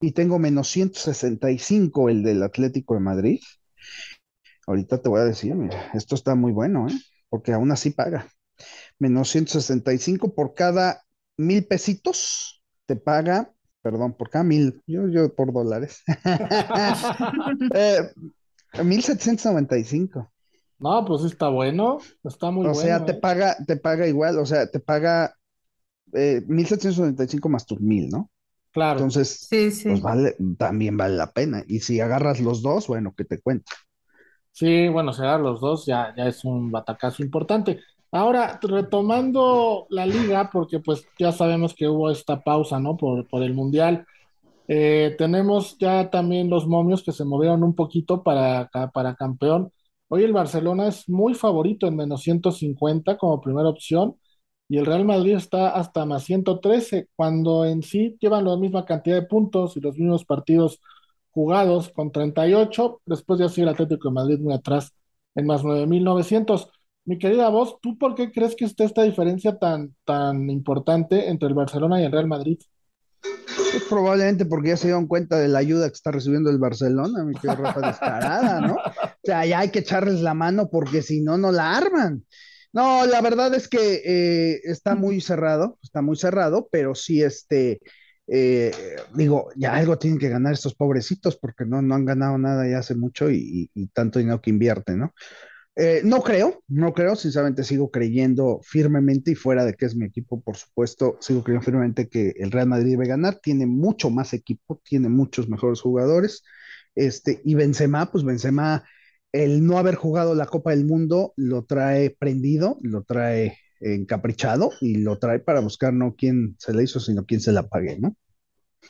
y tengo menos 165 el del Atlético de Madrid. Ahorita te voy a decir, mira, esto está muy bueno, ¿eh? Porque aún así paga. Menos 165 por cada mil pesitos, te paga, perdón, por cada mil, yo, yo por dólares. eh, 1795. No, pues está bueno, está muy bueno. O sea, te ¿eh? paga, te paga igual, o sea, te paga eh, 1795 más tus mil, ¿no? Claro. Entonces, Sí, sí. pues vale, también vale la pena. Y si agarras los dos, bueno, que te cuento. Sí, bueno, será los dos, ya, ya es un batacazo importante. Ahora, retomando la liga, porque pues ya sabemos que hubo esta pausa, ¿no? Por, por el Mundial. Eh, tenemos ya también los momios que se movieron un poquito para, para campeón. Hoy el Barcelona es muy favorito en menos 150 como primera opción y el Real Madrid está hasta más 113 cuando en sí llevan la misma cantidad de puntos y los mismos partidos jugados con 38. Después ya sigue el Atlético de Madrid muy atrás en más 9.900. Mi querida voz, ¿tú por qué crees que está esta diferencia tan, tan importante entre el Barcelona y el Real Madrid? Pues probablemente porque ya se dieron cuenta de la ayuda que está recibiendo el Barcelona, mi querida Rafa descarada, ¿no? O sea, ya hay que echarles la mano porque si no, no la arman. No, la verdad es que eh, está muy cerrado, está muy cerrado, pero sí, este, eh, digo, ya algo tienen que ganar estos pobrecitos porque no, no han ganado nada ya hace mucho y, y, y tanto dinero que invierten, ¿no? Eh, no creo, no creo, sinceramente sigo creyendo firmemente y fuera de que es mi equipo, por supuesto, sigo creyendo firmemente que el Real Madrid debe ganar, tiene mucho más equipo, tiene muchos mejores jugadores, este, y Benzema, pues Benzema, el no haber jugado la Copa del Mundo lo trae prendido, lo trae encaprichado y lo trae para buscar no quién se la hizo, sino quién se la pague, ¿no?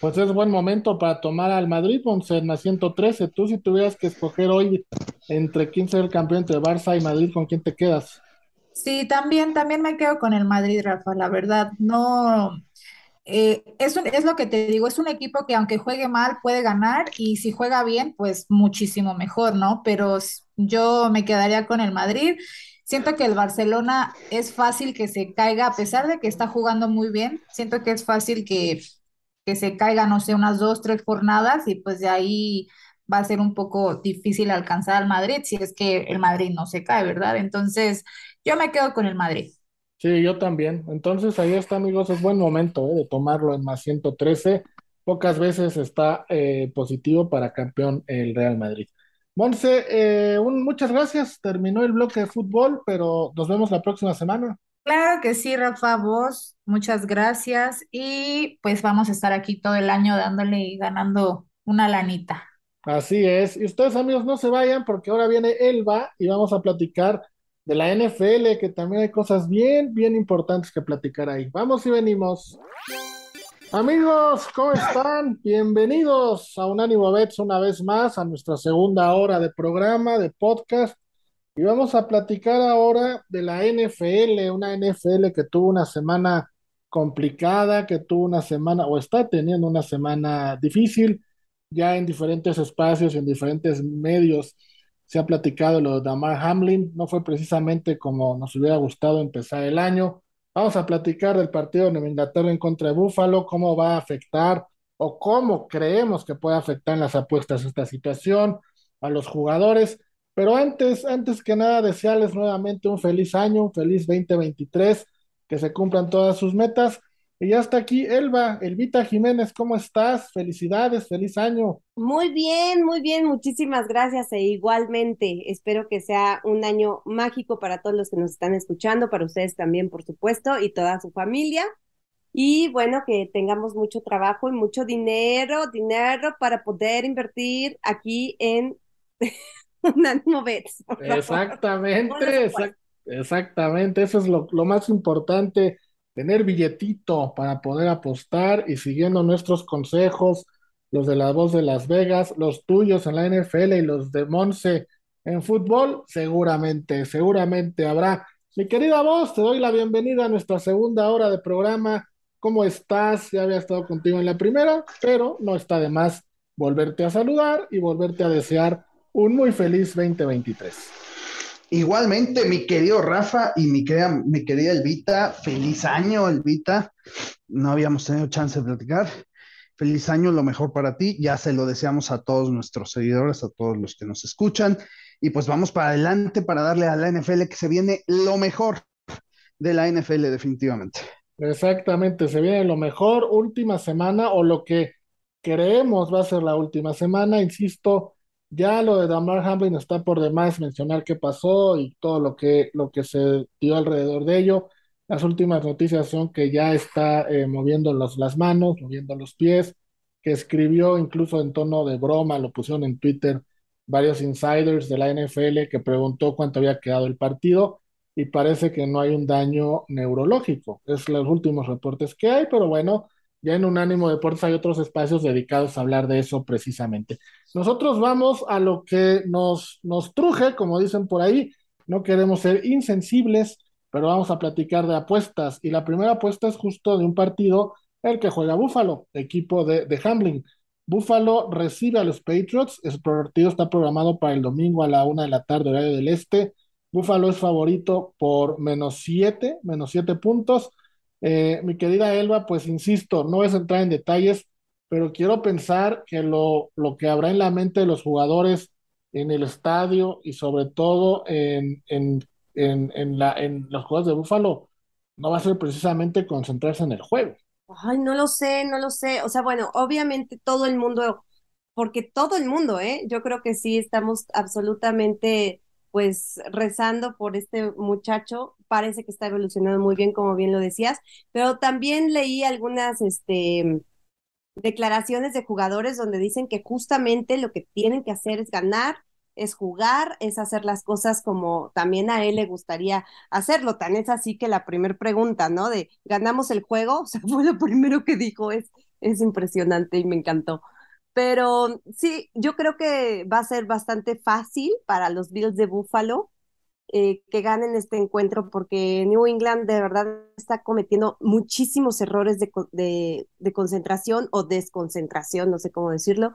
Pues es buen momento para tomar al Madrid, Ponce, en la 113. Tú si tuvieras que escoger hoy entre quién ser campeón entre Barça y Madrid, ¿con quién te quedas? Sí, también, también me quedo con el Madrid, Rafa, la verdad. No, eh, es, un- es lo que te digo, es un equipo que aunque juegue mal puede ganar y si juega bien, pues muchísimo mejor, ¿no? Pero yo me quedaría con el Madrid. Siento que el Barcelona es fácil que se caiga, a pesar de que está jugando muy bien, siento que es fácil que, que se caiga, no sé, unas dos, tres jornadas y pues de ahí va a ser un poco difícil alcanzar al Madrid si es que el Madrid no se cae, ¿verdad? Entonces, yo me quedo con el Madrid. Sí, yo también. Entonces ahí está, amigos, es buen momento eh, de tomarlo en más 113. Pocas veces está eh, positivo para campeón el Real Madrid. Monse, eh, muchas gracias. Terminó el bloque de fútbol, pero nos vemos la próxima semana. Claro que sí, Rafa, vos, muchas gracias y pues vamos a estar aquí todo el año dándole y ganando una lanita. Así es. Y ustedes, amigos, no se vayan porque ahora viene Elba y vamos a platicar de la NFL, que también hay cosas bien, bien importantes que platicar ahí. Vamos y venimos. Amigos, ¿cómo están? Bienvenidos a Unánimo Bets una vez más a nuestra segunda hora de programa, de podcast. Y vamos a platicar ahora de la NFL, una NFL que tuvo una semana complicada, que tuvo una semana, o está teniendo una semana difícil, ya en diferentes espacios, en diferentes medios se ha platicado lo de Damar Hamlin, no fue precisamente como nos hubiera gustado empezar el año. Vamos a platicar del partido de Inglaterra en contra de Buffalo, cómo va a afectar o cómo creemos que puede afectar en las apuestas esta situación a los jugadores. Pero antes, antes que nada, desearles nuevamente un feliz año, un feliz 2023, que se cumplan todas sus metas. Y ya está aquí Elba, Elvita Jiménez, ¿cómo estás? Felicidades, feliz año. Muy bien, muy bien, muchísimas gracias e igualmente espero que sea un año mágico para todos los que nos están escuchando, para ustedes también, por supuesto, y toda su familia. Y bueno, que tengamos mucho trabajo y mucho dinero, dinero para poder invertir aquí en Unánimo Bets. Exactamente, exact- exactamente, eso es lo, lo más importante, tener billetito para poder apostar y siguiendo nuestros consejos, los de la voz de Las Vegas, los tuyos en la NFL y los de Monse en fútbol, seguramente, seguramente habrá. Mi querida voz, te doy la bienvenida a nuestra segunda hora de programa. ¿Cómo estás? Ya había estado contigo en la primera, pero no está de más volverte a saludar y volverte a desear un muy feliz 2023. Igualmente, mi querido Rafa y mi querida, mi querida Elvita, feliz año, Elvita. No habíamos tenido chance de platicar. Feliz año, lo mejor para ti. Ya se lo deseamos a todos nuestros seguidores, a todos los que nos escuchan. Y pues vamos para adelante para darle a la NFL que se viene lo mejor de la NFL, definitivamente. Exactamente, se viene lo mejor, última semana o lo que creemos va a ser la última semana, insisto ya lo de Damar Hamlin está por demás mencionar qué pasó y todo lo que, lo que se dio alrededor de ello. Las últimas noticias son que ya está eh, moviendo las manos, moviendo los pies, que escribió incluso en tono de broma, lo pusieron en Twitter varios insiders de la NFL que preguntó cuánto había quedado el partido y parece que no hay un daño neurológico. Es los últimos reportes que hay, pero bueno, ya en Unánimo Deportes hay otros espacios dedicados a hablar de eso precisamente. Nosotros vamos a lo que nos, truje, como dicen por ahí. No queremos ser insensibles, pero vamos a platicar de apuestas. Y la primera apuesta es justo de un partido, el que juega Búfalo, equipo de, de Hamlin. Búfalo recibe a los Patriots. El partido está programado para el domingo a la una de la tarde, horario del este. Búfalo es favorito por menos siete, menos siete puntos. Eh, mi querida Elba, pues insisto, no es entrar en detalles, pero quiero pensar que lo, lo que habrá en la mente de los jugadores en el estadio y sobre todo en, en, en, la, en los juegos de Búfalo no va a ser precisamente concentrarse en el juego. Ay, no lo sé, no lo sé. O sea, bueno, obviamente todo el mundo, porque todo el mundo, ¿eh? Yo creo que sí estamos absolutamente pues rezando por este muchacho. Parece que está evolucionando muy bien, como bien lo decías, pero también leí algunas este, declaraciones de jugadores donde dicen que justamente lo que tienen que hacer es ganar, es jugar, es hacer las cosas como también a él le gustaría hacerlo. Tan es así que la primera pregunta, ¿no? De ganamos el juego, o sea, fue lo primero que dijo, es, es impresionante y me encantó. Pero sí, yo creo que va a ser bastante fácil para los Bills de Buffalo eh, que ganen este encuentro porque New England de verdad está cometiendo muchísimos errores de, de, concentración o desconcentración, no sé cómo decirlo,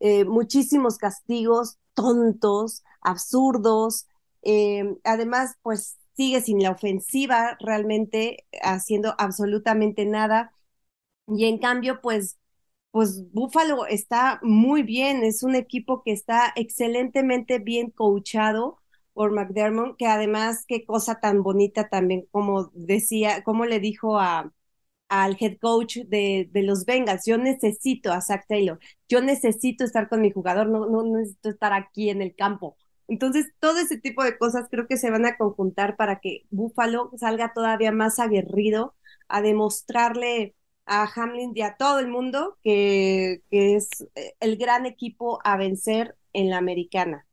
eh, muchísimos castigos tontos, absurdos. Eh, además, pues sigue sin la ofensiva realmente haciendo absolutamente nada. Y en cambio, pues pues Buffalo está muy bien, es un equipo que está excelentemente bien coachado por McDermott, que además qué cosa tan bonita también, como decía, como le dijo a, al head coach de, de, los Bengals, yo necesito a Zach Taylor, yo necesito estar con mi jugador, no, no necesito estar aquí en el campo. Entonces, todo ese tipo de cosas creo que se van a conjuntar para que Buffalo salga todavía más aguerrido a demostrarle a Hamlin y a todo el mundo que, es eh, el gran equipo a vencer en la americana.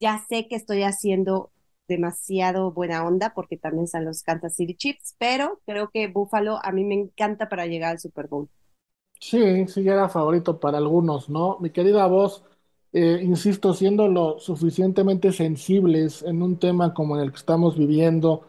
Ya sé que estoy haciendo demasiado buena onda porque también están los Kansas City Chiefs, pero creo que Buffalo a mí me encanta para llegar al Super Bowl. Sí, sí, era favorito para algunos, ¿no? Mi querida voz, eh, insisto, siendo lo suficientemente sensibles en un tema como el que estamos viviendo,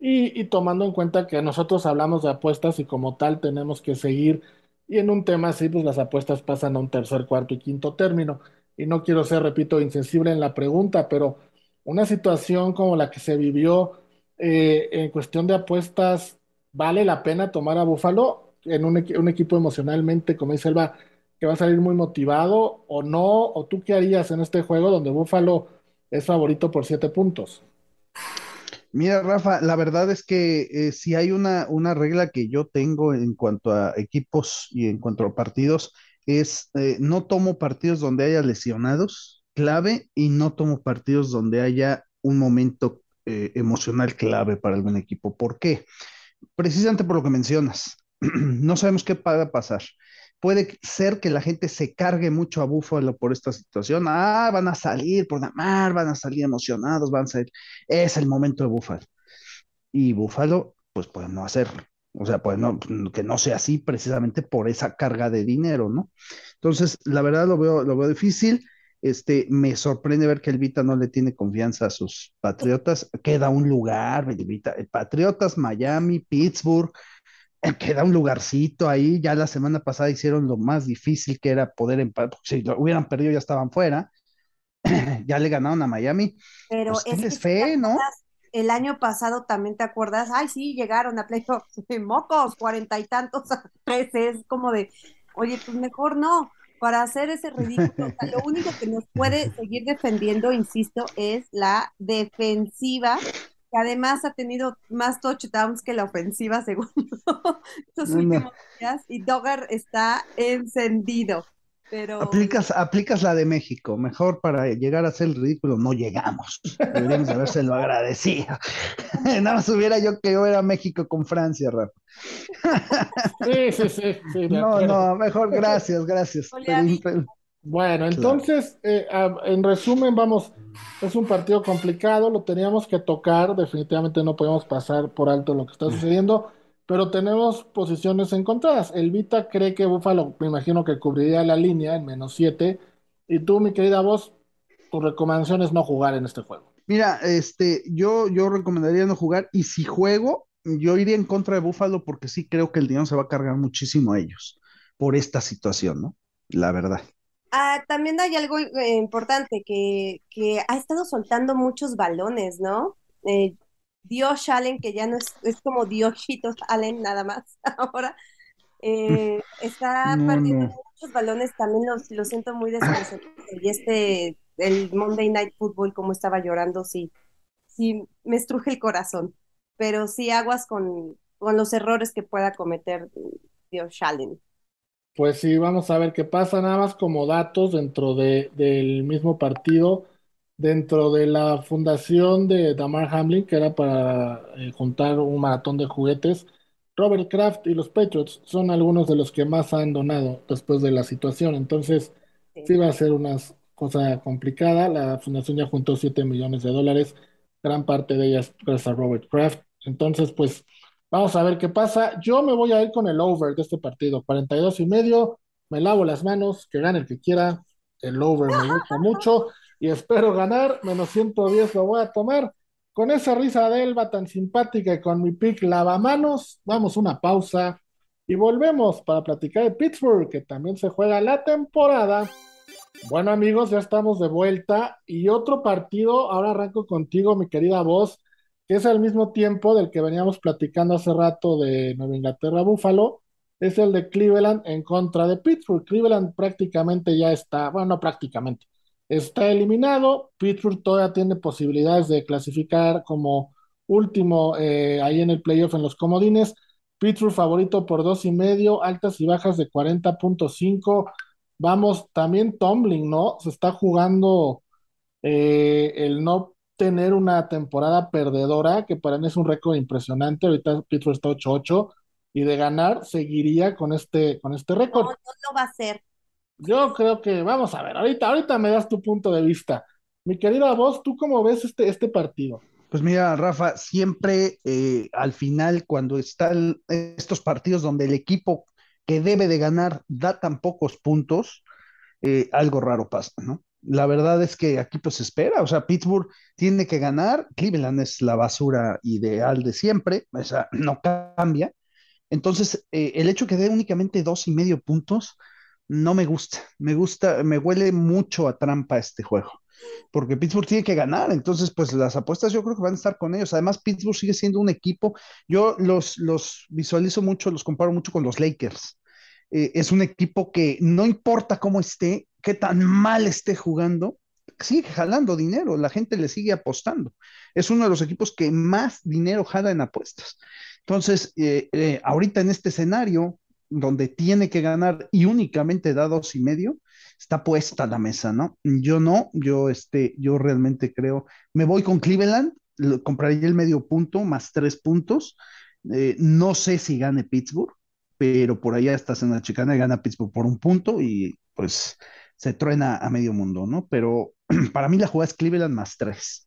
y, tomando en cuenta que nosotros hablamos de apuestas y como tal tenemos que seguir, y en un tema así, pues las apuestas pasan a un tercer, cuarto y quinto término. Y no quiero ser, repito, insensible en la pregunta, pero una situación como la que se vivió eh, en cuestión de apuestas, ¿vale la pena tomar a Búfalo en un, un equipo emocionalmente, como dice Elba, que va a salir muy motivado o no? ¿O tú qué harías en este juego donde Búfalo es favorito por siete puntos? Mira, Rafa, la verdad es que eh, si hay una, una regla que yo tengo en cuanto a equipos y en cuanto a partidos, es eh, no tomo partidos donde haya lesionados clave y no tomo partidos donde haya un momento eh, emocional clave para algún equipo. ¿Por qué? Precisamente por lo que mencionas. no sabemos qué va a pasar puede ser que la gente se cargue mucho a Búfalo por esta situación. Ah, van a salir por la mar, van a salir emocionados, van a salir. Es el momento de Búfalo. Y Búfalo, pues puede no hacerlo. O sea, pues no, que no sea así precisamente por esa carga de dinero, ¿no? Entonces, la verdad lo veo, lo veo difícil. Este, me sorprende ver que el Vita no le tiene confianza a sus Patriotas. Queda un lugar, Vita, Patriotas, Miami, Pittsburgh, queda un lugarcito ahí. Ya la semana pasada hicieron lo más difícil que era poder empatar. Si lo hubieran perdido ya estaban fuera. ya le ganaron a Miami. Pero Pues es que fe, ¿no? El año pasado también te acuerdas, ay, sí, llegaron a playoffs, mocos, cuarenta y tantos a trece, es como de, oye, pues mejor no, para hacer ese ridículo. O sea, lo único que nos puede seguir defendiendo, insisto, es la defensiva, que además ha tenido más touchdowns que la ofensiva, según estos No, no. últimos días, y Dogger está encendido. Pero Aplicas, aplicas la de México. Mejor para llegar a hacer el ridículo, no llegamos. Deberíamos habérselo agradecido. Nada más hubiera yo que yo era México con Francia, Rafa. Sí, sí, sí, No, no, mejor gracias, gracias. Pero- Bueno, entonces, eh, ah, en resumen, vamos, es un partido complicado, lo teníamos que tocar, definitivamente no podemos pasar por alto lo que está sucediendo, pero tenemos posiciones encontradas. El Vita cree que Buffalo, me imagino que cubriría la línea en menos 7, y tú, mi querida voz, tu recomendación es no jugar en este juego. Mira, este, yo, yo recomendaría no jugar, y si juego, yo iría en contra de Buffalo porque sí creo que el dinero se va a cargar muchísimo a ellos por esta situación, ¿no? La verdad. Ah, también hay algo eh, importante que, que ha estado soltando muchos balones, ¿no? Eh, Dios Allen, que ya no es, es como Diosito Allen nada más ahora, eh, está No, perdiendo no. muchos balones, también lo, lo siento muy desconcertante. Y este, el Monday Night Football, como estaba llorando, sí, sí, me estruje el corazón. Pero sí aguas con, con los errores que pueda cometer Dios Allen. Pues sí, vamos a ver qué pasa, nada más como datos dentro de, del mismo partido, dentro de la fundación de Damar Hamlin, que era para eh, juntar un maratón de juguetes, Robert Kraft y los Patriots son algunos de los que más han donado después de la situación, entonces Sí. sí va a ser una cosa complicada, la fundación ya juntó 7 millones de dólares, gran parte de ellas gracias a Robert Kraft, entonces pues... Vamos a ver qué pasa. Yo me voy a ir con el over de este partido, 42 y medio. Me lavo las manos, que gane el que quiera. El over me gusta mucho y espero ganar. Menos 110 lo voy a tomar. Con esa risa de Elba tan simpática y con mi pick lavamanos, vamos una pausa y volvemos para platicar de Pittsburgh, que también se juega la temporada. Bueno, amigos, ya estamos de vuelta y otro partido. Ahora arranco contigo, mi querida voz que es al mismo tiempo del que veníamos platicando hace rato de Nueva Inglaterra Buffalo, es el de Cleveland en contra de Pittsburgh. Cleveland prácticamente ya está, bueno, no prácticamente, está eliminado. Pittsburgh todavía tiene posibilidades de clasificar como último eh, ahí en el playoff en los comodines. Pittsburgh favorito por dos y medio, altas y bajas de 40.5. Vamos, también Tomlin, ¿no? Se está jugando eh, el no tener una temporada perdedora, que para mí es un récord impresionante. Ahorita Pittsburgh está 8-8 y de ganar seguiría con este, con este No, récord. no lo va a hacer. Yo creo que, vamos a ver, ahorita, ahorita me das tu punto de vista. Mi querida voz, ¿tú cómo ves este, este partido? Pues mira, Rafa, siempre eh, al final, cuando están estos partidos donde el equipo que debe de ganar da tan pocos puntos, eh, algo raro pasa, ¿no? La verdad es que aquí pues espera, o sea, Pittsburgh tiene que ganar, Cleveland es la basura ideal de siempre, o sea, no cambia. Entonces, eh, el hecho que dé únicamente dos y medio puntos no me gusta, me gusta, me huele mucho a trampa este juego porque Pittsburgh tiene que ganar, entonces pues las apuestas yo creo que van a estar con ellos. Además, Pittsburgh sigue siendo un equipo, yo los, los visualizo mucho, los comparo mucho con los Lakers. Eh, es un equipo que no importa cómo esté, qué tan mal esté jugando, sigue jalando dinero, la gente le sigue apostando. Es uno de los equipos que más dinero jala en apuestas. Entonces, eh, eh, ahorita en este escenario, donde tiene que ganar y únicamente da dos y medio, está puesta la mesa, ¿no? Yo no, yo, este, yo realmente creo, me voy con Cleveland, compraría el medio punto más tres puntos. No sé si gane Pittsburgh, pero por allá estás en la chicana y gana Pittsburgh por un punto y pues se truena a medio mundo, ¿no? Pero para mí la jugada es Cleveland más tres.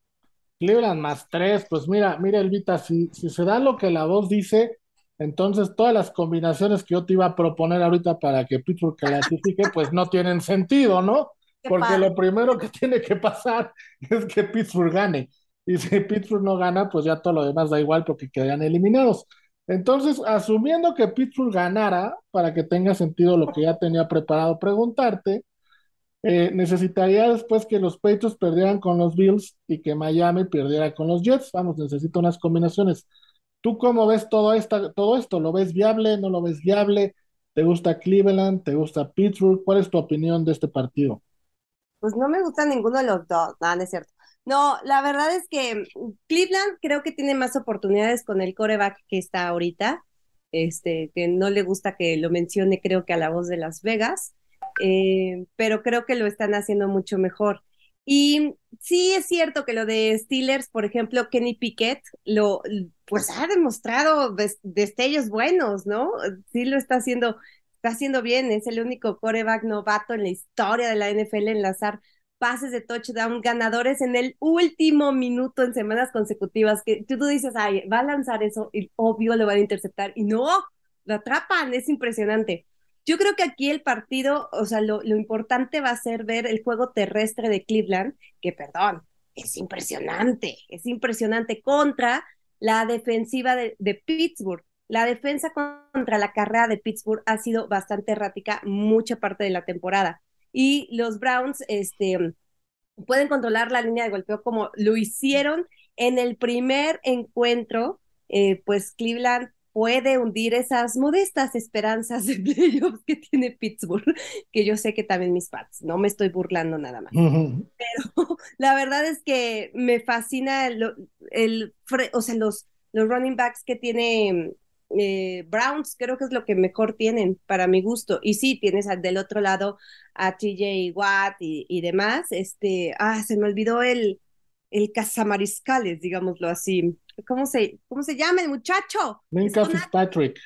Cleveland más tres, pues mira, mira, Elvita, si, si se da lo que la voz dice, entonces todas las combinaciones que yo te iba a proponer ahorita para que Pittsburgh clasifique, pues no tienen sentido, ¿no? Porque lo primero que tiene que pasar es que Pittsburgh gane. Y si Pittsburgh no gana, pues ya todo lo demás da igual porque quedan eliminados. Entonces, asumiendo que Pittsburgh ganara, para que tenga sentido lo que ya tenía preparado preguntarte, Eh, necesitaría después que los Patriots perdieran con los Bills y que Miami perdiera con los Jets. Vamos, necesito unas combinaciones. ¿Tú cómo ves todo, esta, todo esto? ¿Lo ves viable? ¿No lo ves viable? ¿Te gusta Cleveland? ¿Te gusta Pittsburgh? ¿Cuál es tu opinión de este partido? Pues no me gusta ninguno de los dos, no, no es cierto. No, la verdad es que Cleveland creo que tiene más oportunidades con el coreback que está ahorita, este, que no le gusta que lo mencione creo que a la voz de Las Vegas. Eh, pero creo que lo están haciendo mucho mejor. Y sí es cierto que lo de Steelers, por ejemplo, Kenny Pickett, lo, pues ha demostrado destellos buenos, ¿no? Sí lo está haciendo, está haciendo bien, es el único coreback novato en la historia de la NFL en lanzar pases de touchdown ganadores en el último minuto en semanas consecutivas, que tú dices, ay, va a lanzar eso y obvio le van a interceptar y no, lo atrapan, es impresionante. Yo creo que aquí el partido, o sea, lo, importante va a ser ver el juego terrestre de Cleveland, que perdón, es impresionante, es impresionante contra la defensiva de, Pittsburgh. La defensa contra la carrera de Pittsburgh ha sido bastante errática mucha parte de la temporada. Y los Browns este, pueden controlar la línea de golpeo como lo hicieron en el primer encuentro. Eh, pues Cleveland puede hundir esas modestas esperanzas de playoffs que tiene Pittsburgh, que yo sé que también mis Pats, no me estoy burlando nada más. Pero la verdad es que me fascina el, el o sea, los, los running backs que tiene eh, Browns, creo que es lo que mejor tienen para mi gusto. Y sí, tienes del otro lado a TJ Watt y, y demás. Este, ah, se me olvidó el, el cazamariscales, digámoslo así. ¿Cómo se, cómo se llama el muchacho? Minka Fitzpatrick.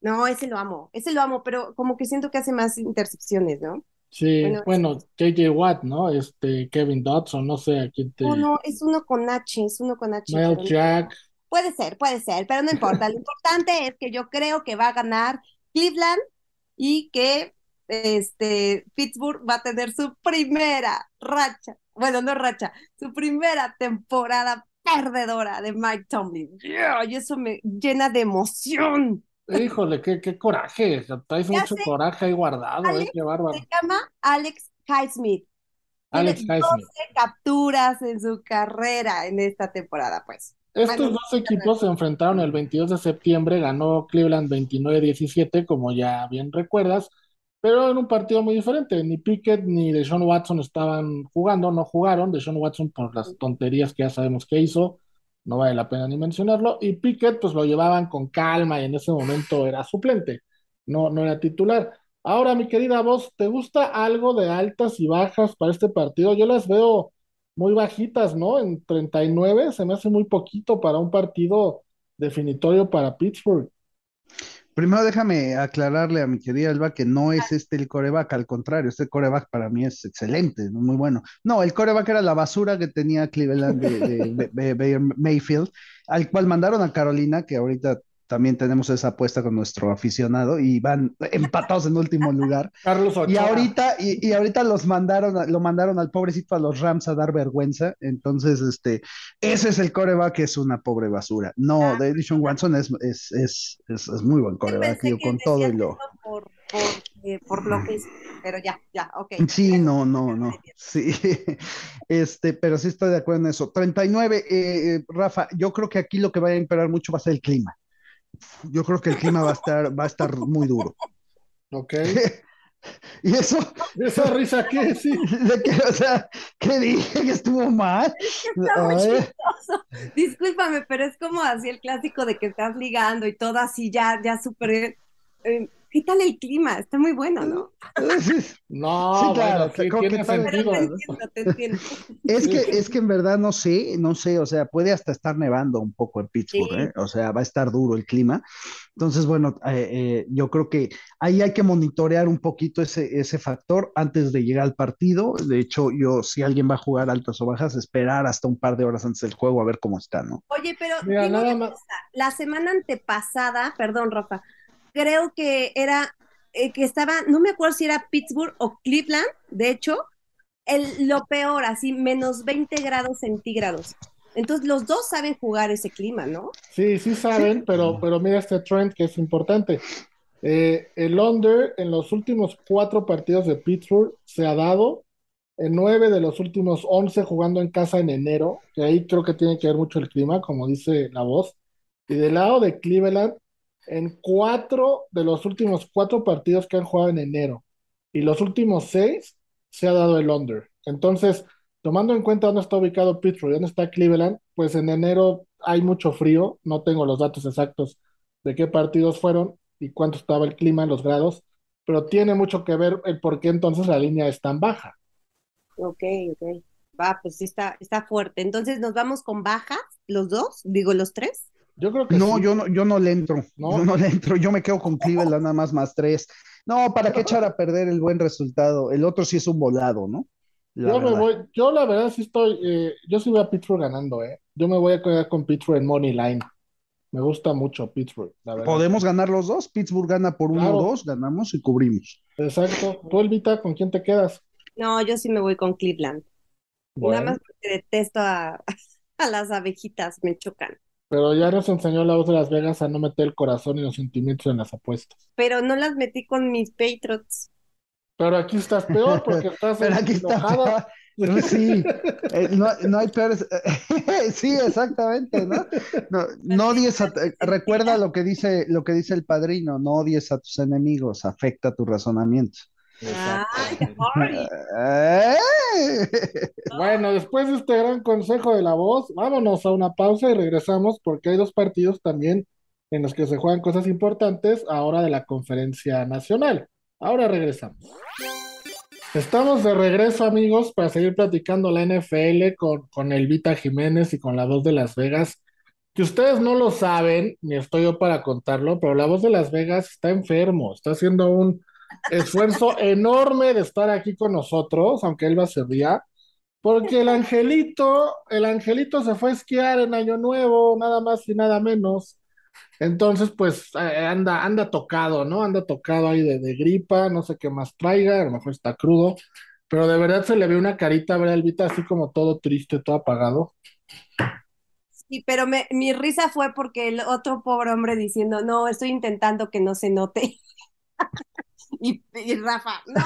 No, ese lo amo, ese lo amo, pero como que siento que hace más intercepciones, ¿no? Sí, bueno, JJ Watt, ¿no? Este, Kevin Dodson, no sé a quién te. No, no, es uno con H, es uno con H. Mel Jack. Puede ser, puede ser, pero no importa. Lo importante es que yo creo que va a ganar Cleveland y que este Pittsburgh va a tener su primera racha bueno, no racha, su primera temporada perdedora de Mike Tomlin. y eso me llena de emoción. Híjole, qué, qué coraje, traes mucho coraje ahí guardado, eh, qué bárbaro. Se llama Alex Highsmith. Alex Highsmith. 12 capturas en su carrera en esta temporada, pues. Estos dos equipos se enfrentaron el 22 de septiembre, ganó Cleveland 29-17, como ya bien recuerdas, pero en un partido muy diferente. Ni Pickett ni Deshaun Watson estaban jugando, no jugaron. Deshaun Watson por las tonterías que ya sabemos que hizo, no vale la pena ni mencionarlo. Y Pickett, pues lo llevaban con calma y en ese momento era suplente, no, no era titular. Ahora, mi querida voz, ¿te gusta algo de altas y bajas para este partido? Yo las veo muy bajitas, ¿no? En 39 se me hace muy poquito para un partido definitorio para Pittsburgh. Primero déjame aclararle a mi querida Elba que no es este el coreback, al contrario, este coreback para mí es excelente, muy bueno. No, el coreback era la basura que tenía Cleveland de, Mayfield, al cual mandaron a Carolina, que ahorita también tenemos esa apuesta con nuestro aficionado y van empatados en último lugar. Carlos Y ahorita, y, ahorita los mandaron, lo mandaron al pobrecito a los Rams a dar vergüenza. Entonces, este, ese es el coreback que es una pobre basura. No, de Edison Watson es, es, es, es, muy buen coreback, con todo y lo. Por, por, eh, por lo que pero ya, ya, ok. Sí, no, no, no. Sí, este, pero sí estoy de acuerdo en eso. 39, eh, eh, Rafa, yo creo que aquí lo que va a imperar mucho va a ser el clima yo creo que el clima va a estar, va a estar muy duro. Ok. y eso. ¿Esa risa qué? Sí. De que, o sea, ¿qué dije? Que estuvo mal. Discúlpame, pero es como así el clásico de que estás ligando y todo así ya, ya súper. Eh, ¿Qué tal el clima? Está muy bueno, ¿no? No, claro, tiene sentido. Es que, es que en verdad no sé, no sé, o sea, puede hasta estar nevando un poco en Pittsburgh, ¿eh? o sea, va a estar duro el clima. Entonces, bueno, eh, eh, yo creo que ahí hay que monitorear un poquito ese, ese factor antes de llegar al partido. De hecho, yo, si alguien va a jugar altas o bajas, esperar hasta un par de horas antes del juego a ver cómo está, ¿no? Oye, pero la semana antepasada, perdón, Rafa, creo que era, eh, que estaba, no me acuerdo si era Pittsburgh o Cleveland, de hecho, el, lo peor, así, menos 20 grados centígrados. Entonces los dos saben jugar ese clima, ¿no? Sí, sí saben, pero, pero mira este trend que es importante. Eh, el under en los últimos cuatro partidos de Pittsburgh se ha dado en nueve de los últimos once jugando en casa en enero, que ahí creo que tiene que ver mucho el clima, como dice la voz. Y del lado de Cleveland, en cuatro de los últimos cuatro partidos que han jugado en enero y los últimos seis se ha dado el under. Entonces, tomando en cuenta dónde está ubicado Pittsburgh y dónde está Cleveland, pues en enero hay mucho frío, no tengo los datos exactos de qué partidos fueron y cuánto estaba el clima, los grados, pero tiene mucho que ver el por qué entonces la línea es tan baja. Ok, ok. Va, pues sí está, está fuerte. Entonces, ¿nos vamos con bajas, los dos? Digo, los tres. Yo creo que No, sí. yo no, yo no le entro. ¿No? Yo no le entro. Yo me quedo con Cleveland nada más más tres. No, ¿para qué echar a perder el buen resultado? El otro sí es un volado, ¿no? La Yo me voy, yo la verdad sí estoy, eh, yo sí voy a Pittsburgh ganando, eh. Yo me voy a quedar con Pittsburgh en Money Line. Me gusta mucho Pittsburgh, la verdad. Podemos ganar los dos. Pittsburgh gana por uno Claro. o dos, ganamos y cubrimos. Exacto. Tú, Elvita, ¿con quién te quedas? No, yo sí me voy con Cleveland. Nada Bueno, más porque detesto a, a las abejitas, me chocan. Pero ya nos enseñó la voz de Las Vegas a no meter el corazón y los sentimientos en las apuestas. Pero no las metí con mis Patriots. Pero aquí estás peor porque estás Pero aquí está. peor. Sí, eh, no, no hay peores. Sí, exactamente, ¿no? No, no odies a, eh, recuerda lo que dice, lo que dice el padrino, no odies a tus enemigos, afecta tu razonamiento. Ay, sorry. Eh. Bueno, después de este gran consejo de la voz, vámonos a una pausa y regresamos porque hay dos partidos también en los que se juegan cosas importantes ahora de la conferencia nacional. Ahora regresamos. Estamos de regreso, amigos, para seguir platicando la NFL con, con Elvita Jiménez y con la voz de Las Vegas. Que ustedes no lo saben, ni estoy yo para contarlo, pero la voz de Las Vegas está enfermo, está haciendo un esfuerzo enorme de estar aquí con nosotros, aunque él va a ser día. Porque el angelito, el angelito se fue a esquiar en Año Nuevo, nada más y nada menos. Entonces, pues eh, anda, anda tocado, ¿no? Anda tocado ahí de, gripa, no sé qué más traiga, a lo mejor está crudo, pero de verdad se le ve una carita, ¿verdad, Elvita? Así como todo triste, todo apagado. Sí, pero mi risa fue porque el otro pobre hombre diciendo, no, estoy intentando que no se note. Y, y Rafa, no,